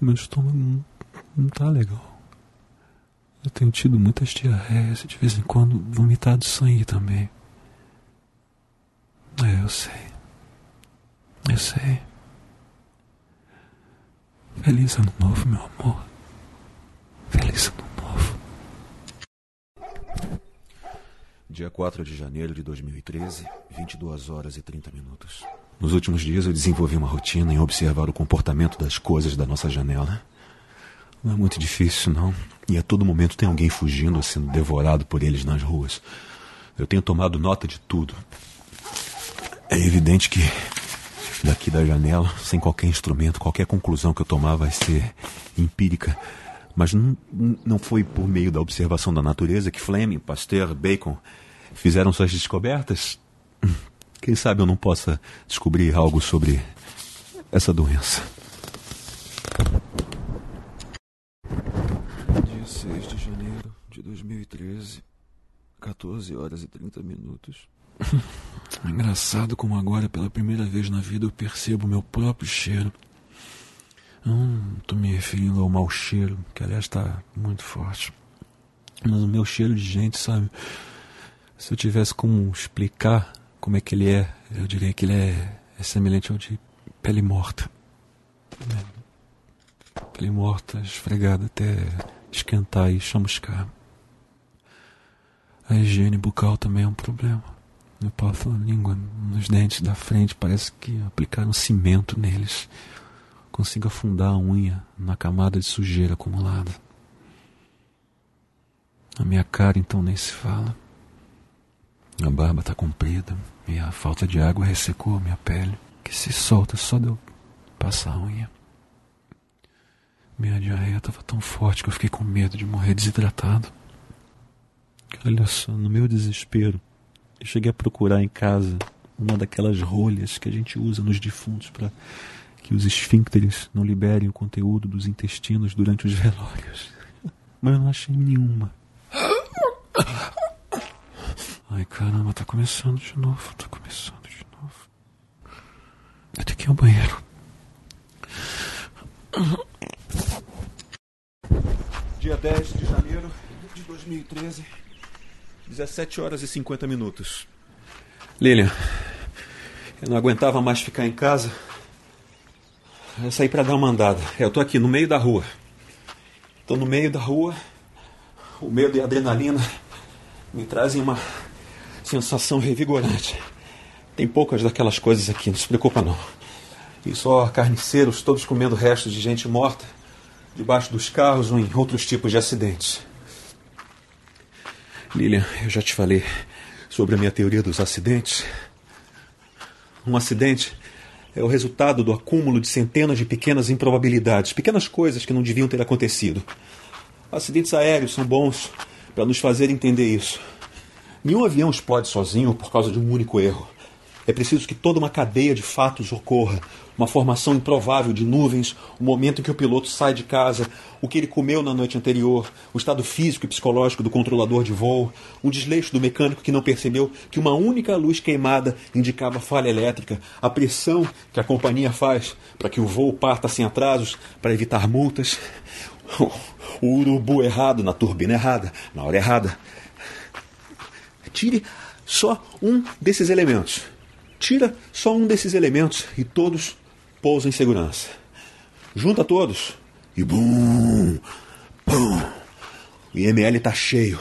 [SPEAKER 1] Meu estômago não, não tá legal. Eu tenho tido muitas diarreias e de vez em quando vomitado sangue também. É, eu sei. Eu sei. Feliz ano novo, meu amor. Feliz ano Dia 4 de janeiro de 2013, 22 horas e 30 minutos. Nos últimos dias eu desenvolvi uma rotina em observar o comportamento das coisas da nossa janela. Não é muito difícil, não. E a todo momento tem alguém fugindo ou sendo devorado por eles nas ruas. Eu tenho tomado nota de tudo. É evidente que daqui da janela, sem qualquer instrumento, qualquer conclusão que eu tomar vai ser empírica. Mas não, não foi por meio da observação da natureza que Fleming, Pasteur, Bacon fizeram suas descobertas? Quem sabe eu não possa descobrir algo sobre essa doença. Dia 6 de janeiro de 2013, 14 horas e 30 minutos. Engraçado como agora, pela primeira vez na vida, eu percebo meu próprio cheiro. Não estou me referindo ao mau cheiro, que aliás está muito forte. Mas o meu cheiro de gente, sabe? Se eu tivesse como explicar como é que ele é, eu diria que ele é, é semelhante ao de pele morta. Pele morta, esfregada até esquentar e chamuscar. A higiene bucal também é um problema. Eu passo a língua nos dentes da frente, parece que aplicaram cimento neles. Consigo afundar a unha na camada de sujeira acumulada. A minha cara então nem se fala. A barba está comprida e a falta de água ressecou a minha pele, que se solta só de eu passar a unha. Minha diarreia estava tão forte que eu fiquei com medo de morrer desidratado. Olha só, no meu desespero, eu cheguei a procurar em casa uma daquelas rolhas que a gente usa nos defuntos para que os esfíncteres não liberem o conteúdo dos intestinos durante os velórios. Mas eu não achei nenhuma. Ai caramba, tá começando de novo, tá começando de novo. Eu tenho que ir ao banheiro. Dia 10 de janeiro de 2013, 17 horas e 50 minutos. Lilian, eu não aguentava mais ficar em casa. Eu saí para dar uma andada. Eu tô aqui no meio da rua. Tô no meio da rua. O medo e a adrenalina me trazem uma sensação revigorante. Tem poucas daquelas coisas aqui, não se preocupa não. E só carniceiros, todos comendo restos de gente morta debaixo dos carros ou em outros tipos de acidentes. Lilian, eu já te falei sobre a minha teoria dos acidentes. Um acidente é o resultado do acúmulo de centenas de pequenas improbabilidades, pequenas coisas que não deviam ter acontecido. Acidentes aéreos são bons para nos fazer entender isso. Nenhum avião explode sozinho por causa de um único erro. É preciso que toda uma cadeia de fatos ocorra, uma formação improvável de nuvens, o momento em que o piloto sai de casa, o que ele comeu na noite anterior, o estado físico e psicológico do controlador de voo, um desleixo do mecânico que não percebeu que uma única luz queimada indicava falha elétrica, a pressão que a companhia faz para que o voo parta sem atrasos, para evitar multas, o urubu errado na turbina errada, na hora errada. Tire só um desses elementos. Tira só um desses elementos e todos pousa em segurança. Junta todos e bum, pum. O IML está cheio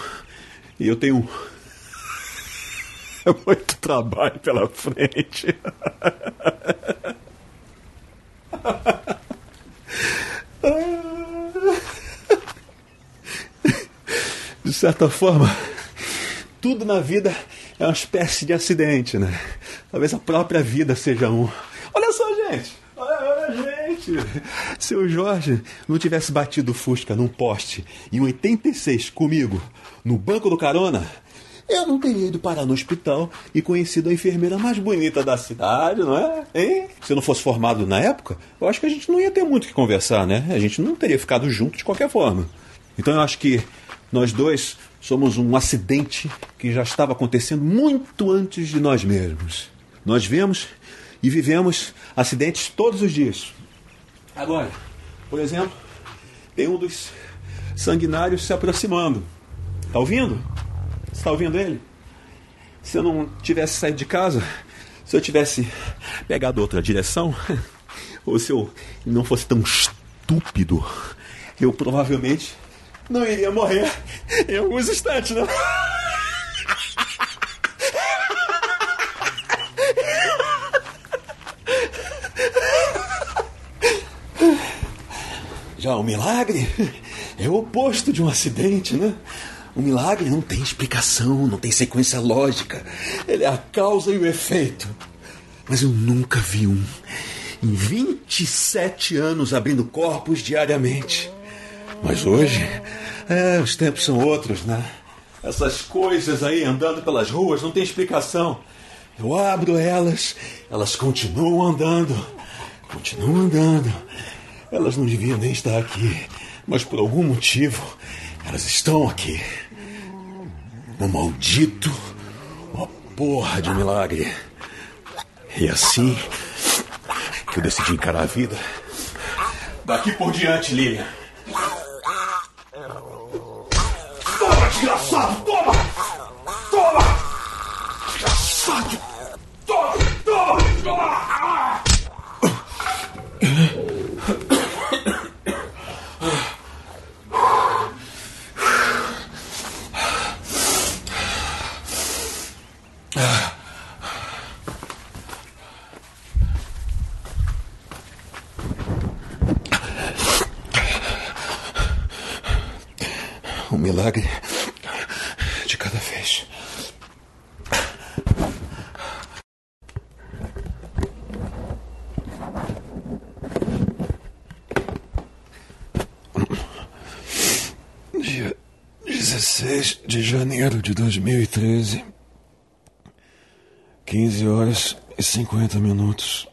[SPEAKER 1] e eu tenho muito trabalho pela frente. De certa forma, tudo na vida é uma espécie de acidente, né? Talvez a própria vida seja um. Olha só, gente! gente, se o Jorge não tivesse batido o Fusca num poste em 86 comigo no banco do carona, eu não teria ido parar no hospital e conhecido a enfermeira mais bonita da cidade, não é? Hein? Se eu não fosse formado na época, eu acho que a gente não ia ter muito o que conversar, né? A gente não teria ficado junto de qualquer forma. Então eu acho que nós dois somos um acidente que já estava acontecendo muito antes de nós mesmos. Nós vemos e vivemos acidentes todos os dias. Agora, por exemplo, tem um dos sanguinários se aproximando. Está ouvindo? Está ouvindo ele? Se eu não tivesse saído de casa, se eu tivesse pegado outra direção, ou se eu não fosse tão estúpido, eu provavelmente não iria morrer em alguns instantes, né? Já o milagre é o oposto de um acidente, né? O milagre não tem explicação, não tem sequência lógica. Ele é a causa e o efeito. Mas eu nunca vi um. Em 27 anos abrindo corpos diariamente. Mas hoje, é, os tempos são outros, né? Essas coisas aí andando pelas ruas não tem explicação. Eu abro elas, elas continuam andando, continuam andando. Elas não deviam nem estar aqui, mas por algum motivo elas estão aqui. Um maldito, uma porra de milagre. E assim que eu decidi encarar a vida. Daqui por diante, Lilian. Desgraçado! 2013. 15 horas e 50 minutos.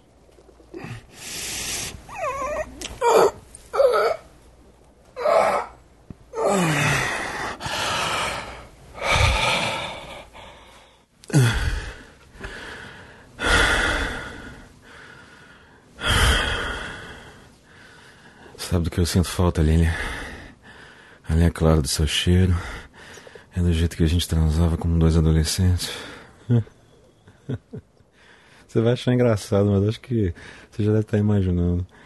[SPEAKER 1] Sabe do que eu sinto falta, Lilia? Além, é claro, do seu cheiro. É do jeito que a gente transava como dois adolescentes. Você vai achar engraçado, mas acho que você já deve estar imaginando.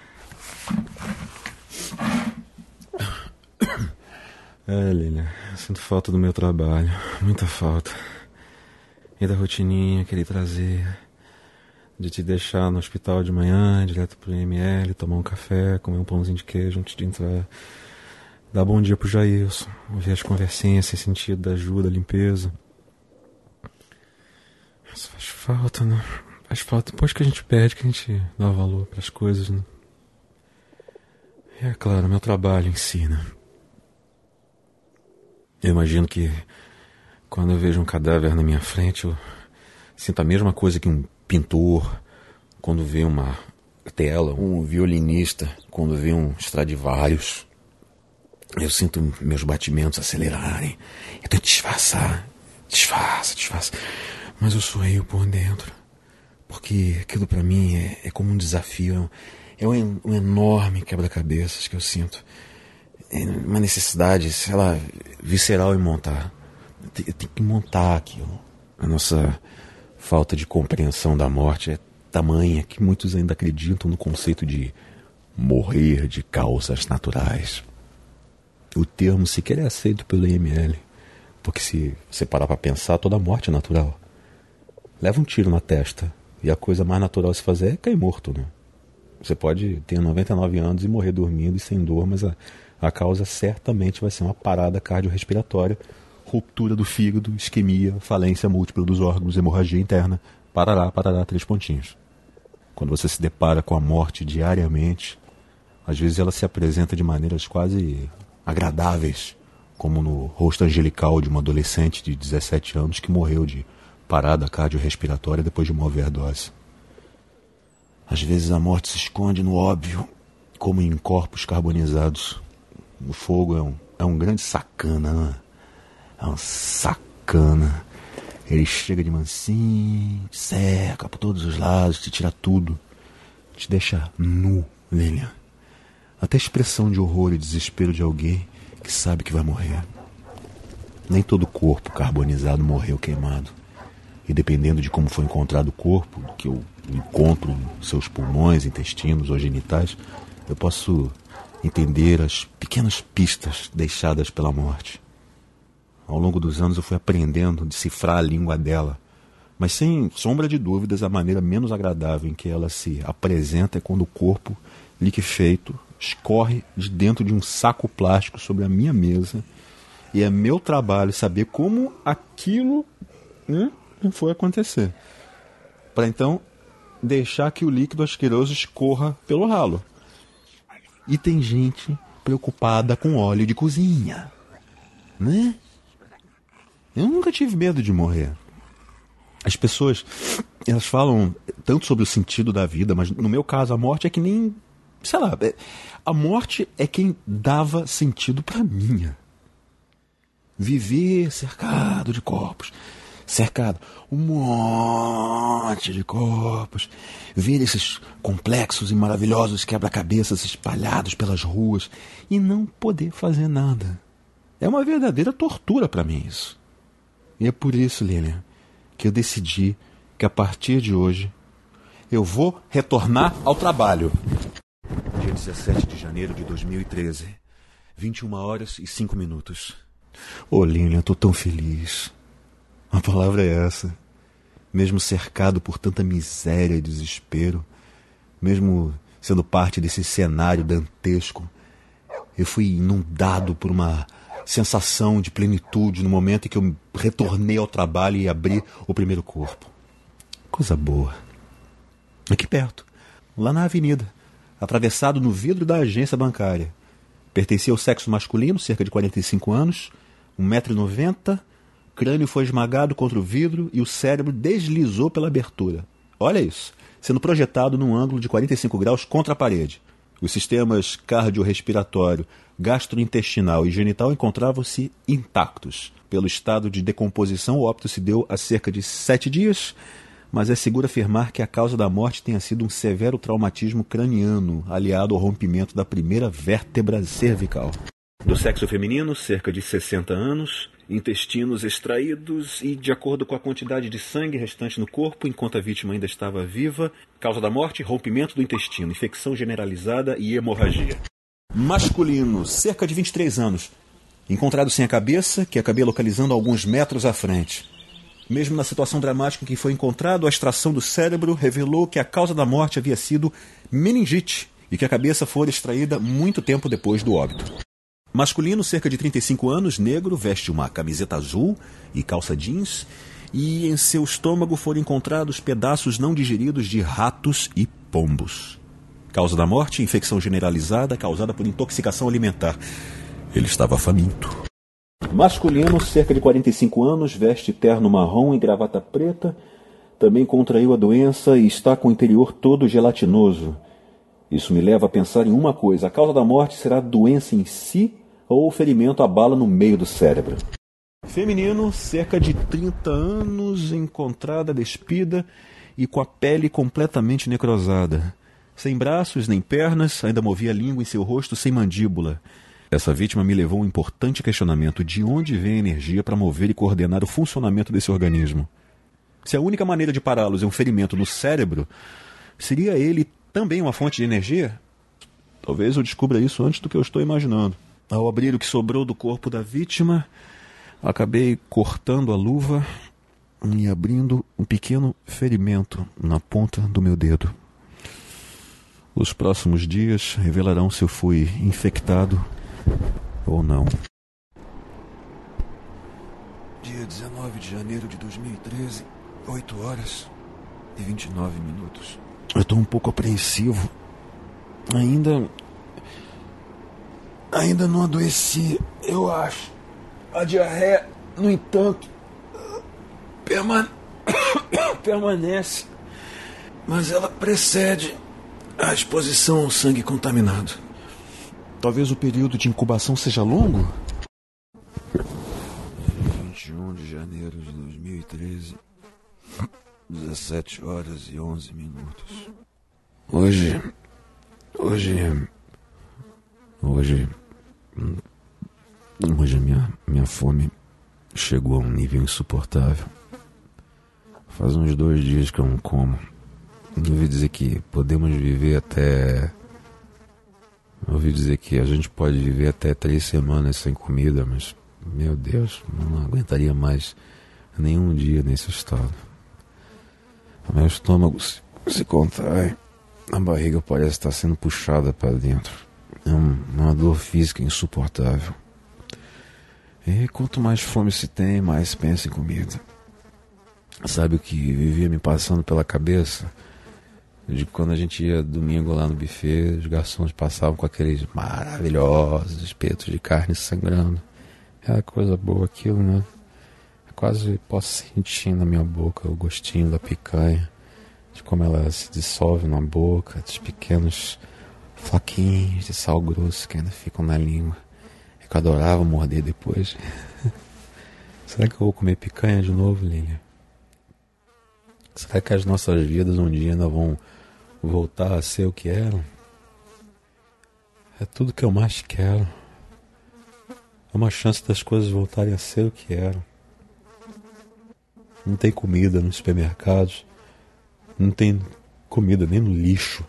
[SPEAKER 1] É, Lilia, sinto falta do meu trabalho. Muita falta. E da rotininha que ele trazia. De te deixar no hospital de manhã, direto pro IML, tomar um café, comer um pãozinho de queijo antes de entrar. Dar bom dia pro Jailson. Ouvir as conversinhas sem sentido da ajuda, limpeza. Isso faz falta, né? Faz falta depois que a gente perde que a gente dá valor para as coisas, né? E é claro, meu trabalho em si, né? Eu imagino que quando eu vejo um cadáver na minha frente, eu sinto a mesma coisa que um pintor quando vê uma tela, um violinista quando vê um Stradivarius. Eu sinto meus batimentos acelerarem. Eu tento disfarçar, disfarça, disfarça. Mas eu eu por dentro. Porque aquilo para mim é, é, como um desafio, é um, um enorme quebra-cabeças que eu sinto. É uma necessidade, sei lá, visceral em montar. Eu tenho que montar aquilo. A nossa falta de compreensão da morte é tamanha que muitos ainda acreditam no conceito de morrer de causas naturais. O termo sequer é aceito pelo IML, porque se você parar para pensar, toda morte é natural. Leva um tiro na testa e a coisa mais natural a se fazer é cair morto, né? Você pode ter 99 anos e morrer dormindo e sem dor, mas a, a causa certamente vai ser uma parada cardiorrespiratória ruptura do fígado, isquemia, falência múltipla dos órgãos, hemorragia interna, parará, parará, três pontinhos. Quando você se depara com a morte diariamente, às vezes ela se apresenta de maneiras quase agradáveis, como no rosto angelical de uma adolescente de 17 anos que morreu de parada cardiorrespiratória depois de uma overdose. Às vezes a morte se esconde no óbvio, como em corpos carbonizados. O fogo é um, é um grande sacana, né? É um sacana. Ele chega de mansinho, te cerca por todos os lados, te tira tudo. Te deixa nu, Lilian. Até a expressão de horror e desespero de alguém que sabe que vai morrer. Nem todo corpo carbonizado morreu queimado. E dependendo de como foi encontrado o corpo, que eu encontro seus pulmões, intestinos ou genitais, eu posso entender as pequenas pistas deixadas pela morte. Ao longo dos anos eu fui aprendendo a decifrar a língua dela. Mas sem sombra de dúvidas, a maneira menos agradável em que ela se apresenta é quando o corpo, liquefeito, escorre de dentro de um saco plástico sobre a minha mesa. E é meu trabalho saber como aquilo né, foi acontecer. Para então deixar que o líquido asqueroso escorra pelo ralo. E tem gente preocupada com óleo de cozinha. Né? Eu nunca tive medo de morrer. As pessoas, elas falam tanto sobre o sentido da vida, mas no meu caso a morte é que nem, sei lá, é, a morte é quem dava sentido para minha. Viver cercado de corpos, cercado um monte de corpos, ver esses complexos e maravilhosos quebra-cabeças espalhados pelas ruas e não poder fazer nada. É uma verdadeira tortura para mim isso. E é por isso, Lilian, que eu decidi que a partir de hoje eu vou retornar ao trabalho. Dia 17 de janeiro de 2013, 21 horas e 5 minutos. Ô, Lilian, tô tão feliz. A palavra é essa. Mesmo cercado por tanta miséria e desespero, mesmo sendo parte desse cenário dantesco, eu fui inundado por uma sensação de plenitude no momento em que eu retornei ao trabalho e abri o primeiro corpo. Coisa boa. Aqui perto, lá na avenida, atravessado no vidro da agência bancária. Pertencia ao sexo masculino, cerca de 45 anos, 1,90m, crânio foi esmagado contra o vidro e o cérebro deslizou pela abertura. Olha isso, sendo projetado num ângulo de 45 graus contra a parede. Os sistemas cardiorrespiratório, gastrointestinal e genital encontravam-se intactos. Pelo estado de decomposição, o óbito se deu há cerca de sete dias, mas é seguro afirmar que a causa da morte tenha sido um severo traumatismo craniano, aliado ao rompimento da primeira vértebra cervical. Do sexo feminino, cerca de 60 anos, intestinos extraídos e, de acordo com a quantidade de sangue restante no corpo, enquanto a vítima ainda estava viva, causa da morte, rompimento do intestino, infecção generalizada e hemorragia. Masculino, cerca de 23 anos, encontrado sem a cabeça, que acabei localizando alguns metros à frente. Mesmo na situação dramática em que foi encontrado, a extração do cérebro revelou que a causa da morte havia sido meningite e que a cabeça fora extraída muito tempo depois do óbito. Masculino, cerca de 35 anos, negro, veste uma camiseta azul e calça jeans, e em seu estômago foram encontrados pedaços não digeridos de ratos e pombos. Causa da morte: infecção generalizada causada por intoxicação alimentar. Ele estava faminto. Masculino, cerca de 45 anos, veste terno marrom e gravata preta, também contraiu a doença e está com o interior todo gelatinoso. Isso me leva a pensar em uma coisa: a causa da morte será a doença em si ou o ferimento a bala no meio do cérebro. Feminino, cerca de 30 anos, encontrada despida e com a pele completamente necrosada. Sem braços nem pernas, ainda movia a língua em seu rosto sem mandíbula. Essa vítima me levou a um importante questionamento: de onde vem a energia para mover e coordenar o funcionamento desse organismo? Se a única maneira de pará-los é um ferimento no cérebro, seria ele também uma fonte de energia? Talvez eu descubra isso antes do que eu estou imaginando. Ao abrir o que sobrou do corpo da vítima, acabei cortando a luva e abrindo um pequeno ferimento na ponta do meu dedo. Os próximos dias revelarão se eu fui infectado ou não. Dia 19 de janeiro de 2013, 8 horas e 29 minutos. Eu estou um pouco apreensivo. Ainda Ainda não adoeci, eu acho. A diarreia, no entanto, permane... permanece, mas ela precede a exposição ao sangue contaminado. Talvez o período de incubação seja longo? 21 de janeiro de 2013, 17 horas e 11 minutos. Hoje. Hoje. Hoje Hoje a minha, minha fome chegou a um nível insuportável. Faz uns dois dias que eu não como. Ouvi dizer que podemos viver até. Ouvi dizer que a gente pode viver até três semanas sem comida, mas, meu Deus, não aguentaria mais nenhum dia nesse estado. Meu estômago se, se contrai, a barriga parece estar sendo puxada para dentro. É uma dor física insuportável. E quanto mais fome se tem, mais pensa em comida. Sabe o que vivia me passando pela cabeça? De quando a gente ia domingo lá no buffet, os garçons passavam com aqueles maravilhosos espetos de carne sangrando. Era coisa boa aquilo, né? Quase posso sentir na minha boca o gostinho da picanha, de como ela se dissolve na boca, dos pequenos floquinhos de sal grosso que ainda ficam na língua. É que eu adorava morder depois. Será que eu vou comer picanha de novo, Lilian? Será que as nossas vidas um dia ainda vão voltar a ser o que eram? É tudo que eu mais quero. É uma chance das coisas voltarem a ser o que eram. Não tem comida nos supermercados. Não tem comida nem no lixo.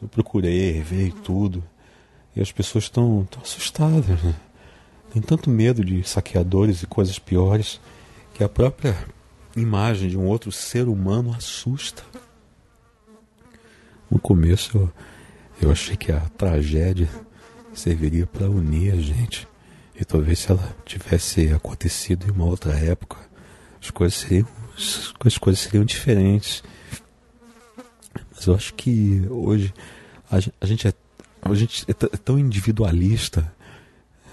[SPEAKER 1] Eu procurei, veio tudo. E as pessoas estão assustadas. Né? Tem tanto medo de saqueadores e coisas piores que a própria imagem de um outro ser humano assusta. No começo eu, eu achei que a tragédia serviria para unir a gente. E talvez se ela tivesse acontecido em uma outra época, as coisas seriam, as coisas seriam diferentes. Mas eu acho que hoje a, a gente é a gente é, é tão individualista,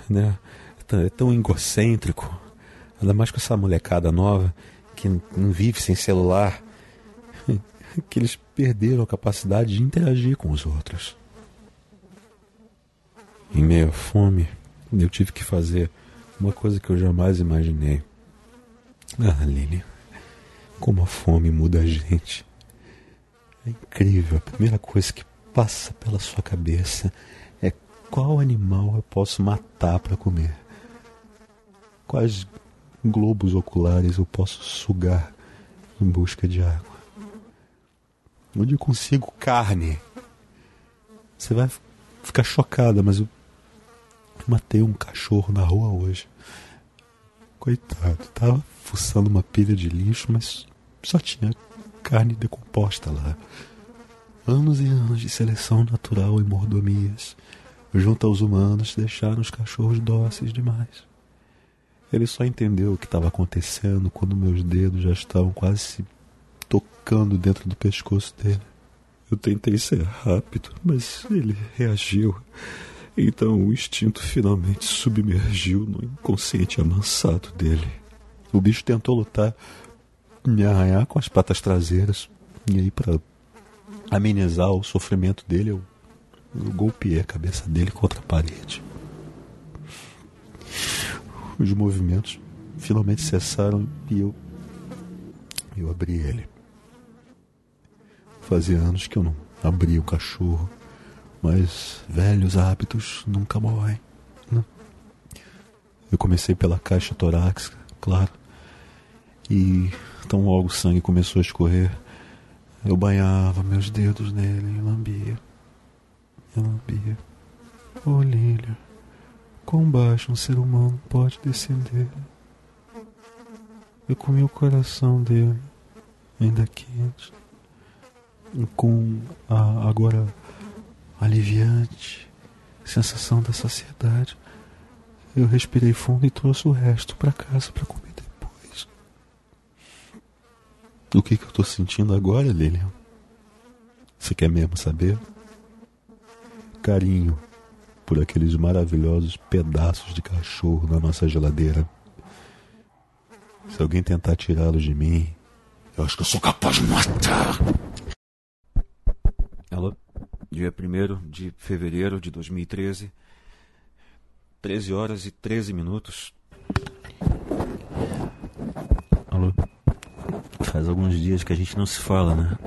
[SPEAKER 1] né? É tão egocêntrico, ainda mais com essa molecada nova que não vive sem celular, que eles perderam a capacidade de interagir com os outros. Em meio à fome, eu tive que fazer uma coisa que eu jamais imaginei. Ah, Lili, como a fome muda a gente. É incrível. A primeira coisa que passa pela sua cabeça é qual animal eu posso matar para comer. Quais globos oculares eu posso sugar em busca de água. Onde eu consigo carne. Você vai ficar chocada, mas eu matei um cachorro na rua hoje. Coitado, tava fuçando uma pilha de lixo, mas só tinha carne decomposta lá. Anos e anos de seleção natural e mordomias, junto aos humanos, deixaram os cachorros dóceis demais. Ele só entendeu o que estava acontecendo quando meus dedos já estavam quase se tocando dentro do pescoço dele. Eu tentei ser rápido, mas ele reagiu. Então o instinto finalmente submergiu no inconsciente amansado dele. O bicho tentou lutar, me arranhar com as patas traseiras. E aí, para amenizar o sofrimento dele, eu, eu golpeei a cabeça dele contra a parede. Os movimentos finalmente cessaram e eu. Eu abri ele. Fazia anos que eu não abria o cachorro mas velhos hábitos nunca morrem. Né? Eu comecei pela caixa torácica, claro, e então logo o sangue começou a escorrer. Eu banhava meus dedos nele e lambia. Eu lambia. Oh, Lília, quão baixo um ser humano pode descender? Eu comi o coração dele, ainda quente, com a, agora aliviante, sensação da saciedade. Eu respirei fundo e trouxe o resto para casa para comer depois. O que, que eu estou sentindo agora, Lilian? Você quer mesmo saber? Carinho por aqueles maravilhosos pedaços de cachorro na nossa geladeira. Se alguém tentar tirá-los de mim, eu acho que eu sou capaz de matar. Alô? dia 1 de fevereiro de 2013, 13 horas e 13 minutos. Alô? Faz alguns dias que a gente não se fala, né?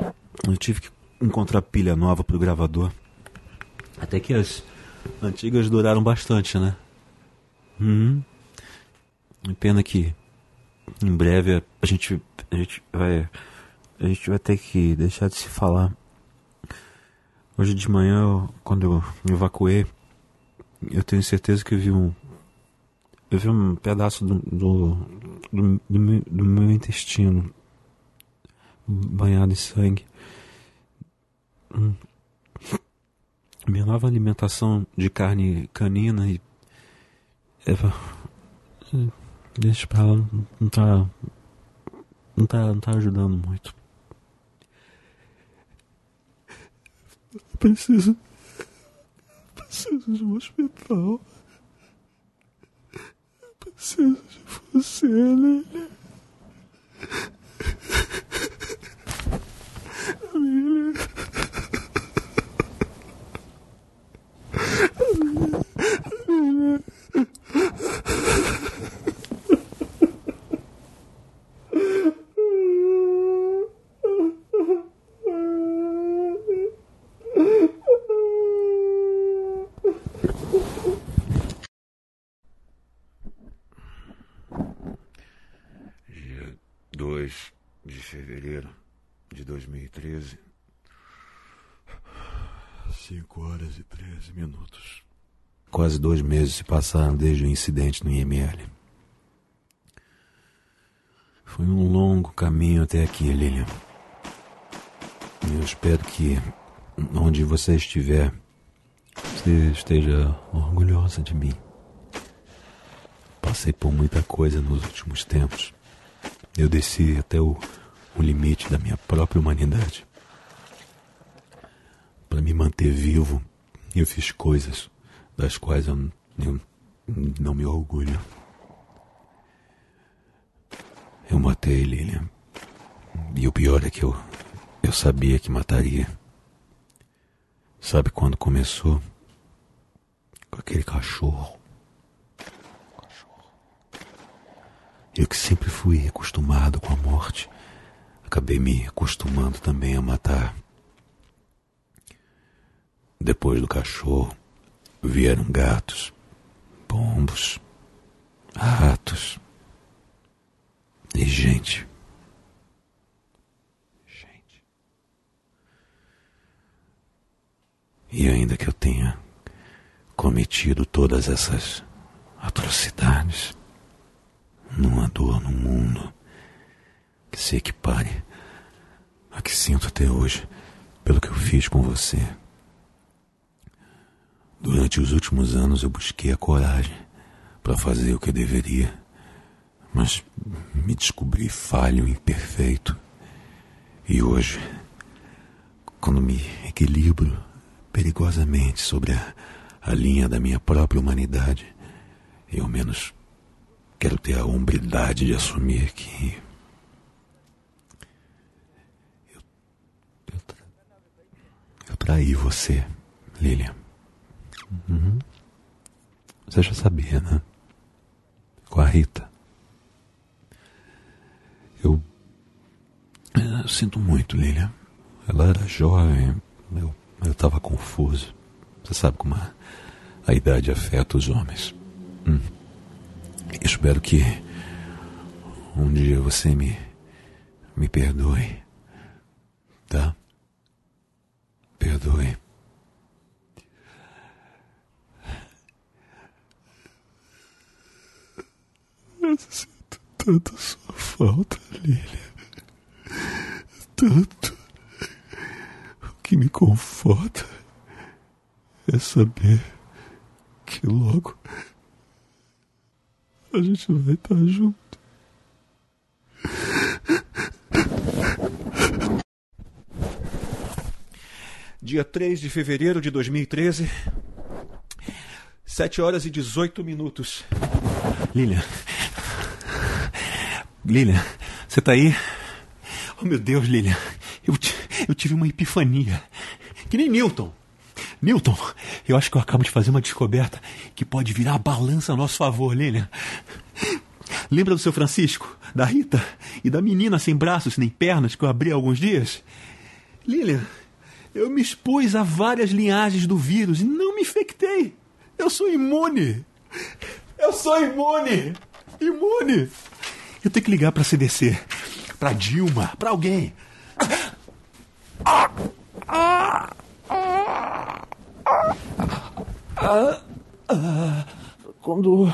[SPEAKER 1] Eu tive que encontrar pilha nova pro gravador. Até que as antigas duraram bastante, né? Hum. Pena que em breve a gente, a gente vai. A gente vai ter que deixar de se falar. Hoje de manhã, quando eu me evacuei, eu tenho certeza que eu vi um. Eu vi um pedaço do, do, do, do, meu, do meu intestino banhado em sangue. Hum. Minha nova alimentação de carne canina e. Eva. Deixa pra lá, não tá. Não tá, não tá ajudando muito. Preciso. Preciso de um hospital. Preciso de você. Lilia. Lilia. Dia 2 de fevereiro de 2013, 5 horas e 13 minutos. Quase dois meses se passaram desde o incidente no IML. Foi um longo caminho até aqui, Lilian. Eu espero que, onde você estiver, você esteja orgulhosa de mim. passei por muita coisa nos últimos tempos. Eu desci até o, o limite da minha própria humanidade. Para me manter vivo, eu fiz coisas das quais eu, eu não me orgulho. Eu matei Lilian. E o pior é que eu, eu sabia que mataria. Sabe quando começou? Com aquele cachorro. Eu que sempre fui acostumado com a morte, acabei me acostumando também a matar. Depois do cachorro, vieram gatos, pombos, ratos e gente. Gente. E ainda que eu tenha cometido todas essas atrocidades, não há dor no mundo que se equipare a que sinto até hoje pelo que eu fiz com você. Durante os últimos anos eu busquei a coragem para fazer o que deveria, mas me descobri falho, imperfeito. E hoje, quando me equilibro perigosamente sobre a, a linha da minha própria humanidade, eu menos Quero ter a hombridade de assumir que. Eu, eu, tra... eu traí você, Lilian. Uhum. Você já sabia, né? Com a Rita. Eu. Eu sinto muito, Lilian. Ela era jovem, eu, eu tava confuso. Você sabe como a, a idade afeta os homens. Hum. Espero que um dia você me me perdoe. Tá? Perdoe. Eu sinto tanto sua falta, Lilia. Tanto. O que me conforta é saber que logo a gente vai estar junto. Dia 3 de fevereiro de 2013, 7 horas e 18 minutos. Lilian. Lilian, você tá aí? Oh meu Deus, Lilian. Eu, eu tive uma epifania. Que nem Newton. Newton, eu acho que eu acabo de fazer uma descoberta que pode virar a balança a nosso favor, Lilian. Lembra do seu Francisco, da Rita e da menina sem braços nem pernas que eu abri há alguns dias? Lilian, eu me expus a várias linhagens do vírus e não me infectei. Eu sou imune. Eu sou imune. Imune. Eu tenho que ligar para CDC, para Dilma, para alguém. Ah! Ah! Ah! Ah, quando.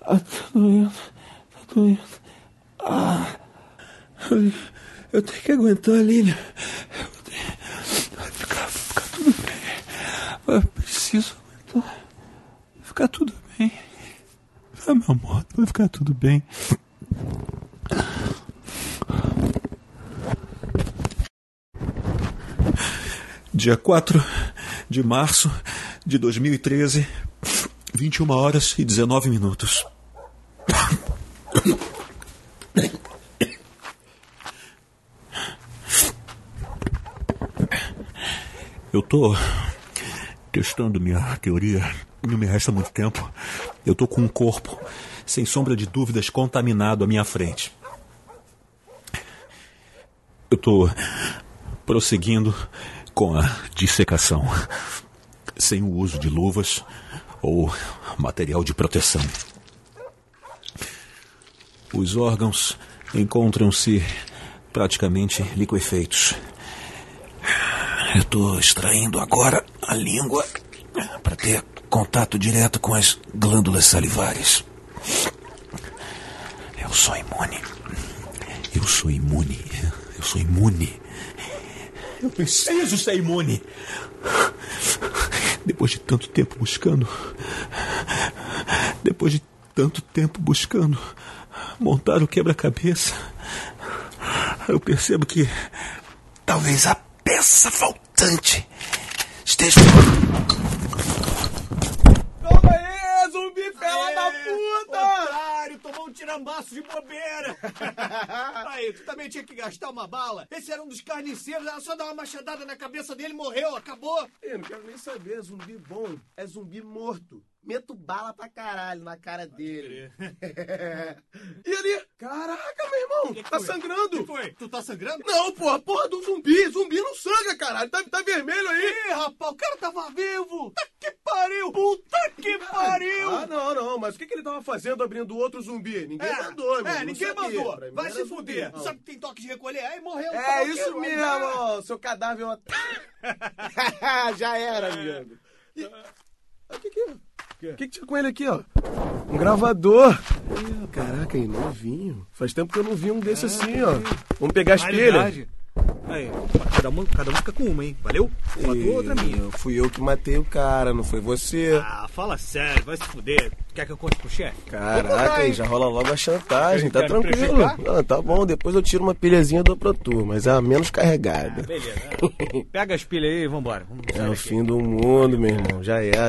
[SPEAKER 1] Ah, tá doendo. Tá doendo. Ah, eu, tenho que aguentar, Lilian. Vai ficar, ficar tudo bem. Eu preciso. Vai ficar tudo bem. Vai, meu amor, vai ficar tudo bem. Dia 4 de março de 2013, 21 horas e 19 minutos. Eu tô testando minha teoria. Não me resta muito tempo. Eu tô com um corpo, sem sombra de dúvidas, contaminado à minha frente. Eu tô prosseguindo com a dissecação sem o uso de luvas ou material de proteção. Os órgãos encontram-se praticamente liquefeitos. Eu estou extraindo agora a língua para ter contato direto com as glândulas salivares. Eu sou imune. Eu sou imune. Eu sou imune. Eu preciso ser imune. Depois de tanto tempo buscando. Depois de tanto tempo buscando montar o quebra-cabeça, eu percebo que talvez a peça faltante esteja.
[SPEAKER 13] Calma aí, zumbi fela da puta!
[SPEAKER 16] Otário, tomou um tirambaço de bobeira. Aí, tu também tinha que gastar uma bala. Esse era um dos carniceiros, era só dar uma machadada na cabeça dele e morreu, acabou.
[SPEAKER 13] Eu não quero nem saber, zumbi bom é zumbi morto. Meto bala pra caralho na cara dele. e ali? Caraca, meu irmão, tá sangrando.
[SPEAKER 16] que foi? Tu tá sangrando?
[SPEAKER 13] Não, porra, porra do zumbi. Zumbi não sangra, caralho. Tá, tá vermelho aí.
[SPEAKER 16] Ih, rapaz, o cara tava vivo. Tá que pariu. Puta que pariu.
[SPEAKER 13] Ah, não, não, mas o que, que ele tava fazendo abrindo outro zumbi? Ninguém
[SPEAKER 16] É,
[SPEAKER 13] mandou, meu.
[SPEAKER 16] É,
[SPEAKER 13] não
[SPEAKER 16] ninguém
[SPEAKER 13] sabia.
[SPEAKER 16] mandou. Vai se fuder. Sabe que tem toque de recolher? Aí morreu.
[SPEAKER 13] É isso mesmo, ó, seu cadáver. ó. Já era, amigo. E- O que que, o que que tinha com ele aqui, ó? Um gravador. Caraca, aí, novinho. Faz tempo que eu não vi um desse assim, ó. Vamos pegar as pilhas.
[SPEAKER 16] Aí, cada um, cada um fica com uma, hein? Valeu? Uma outra minha.
[SPEAKER 13] Fui eu que matei o cara, não foi você.
[SPEAKER 16] Ah, fala sério, vai se fuder. Quer que eu conte pro chefe?
[SPEAKER 13] Caraca, aí já rola logo a chantagem, tá tranquilo. Ah, tá bom, depois eu tiro uma pilhazinha e dou pra tu, mas é a menos carregada.
[SPEAKER 16] Beleza. Pega as pilhas aí e vambora. Vamos
[SPEAKER 13] É o fim do mundo, meu irmão, já é.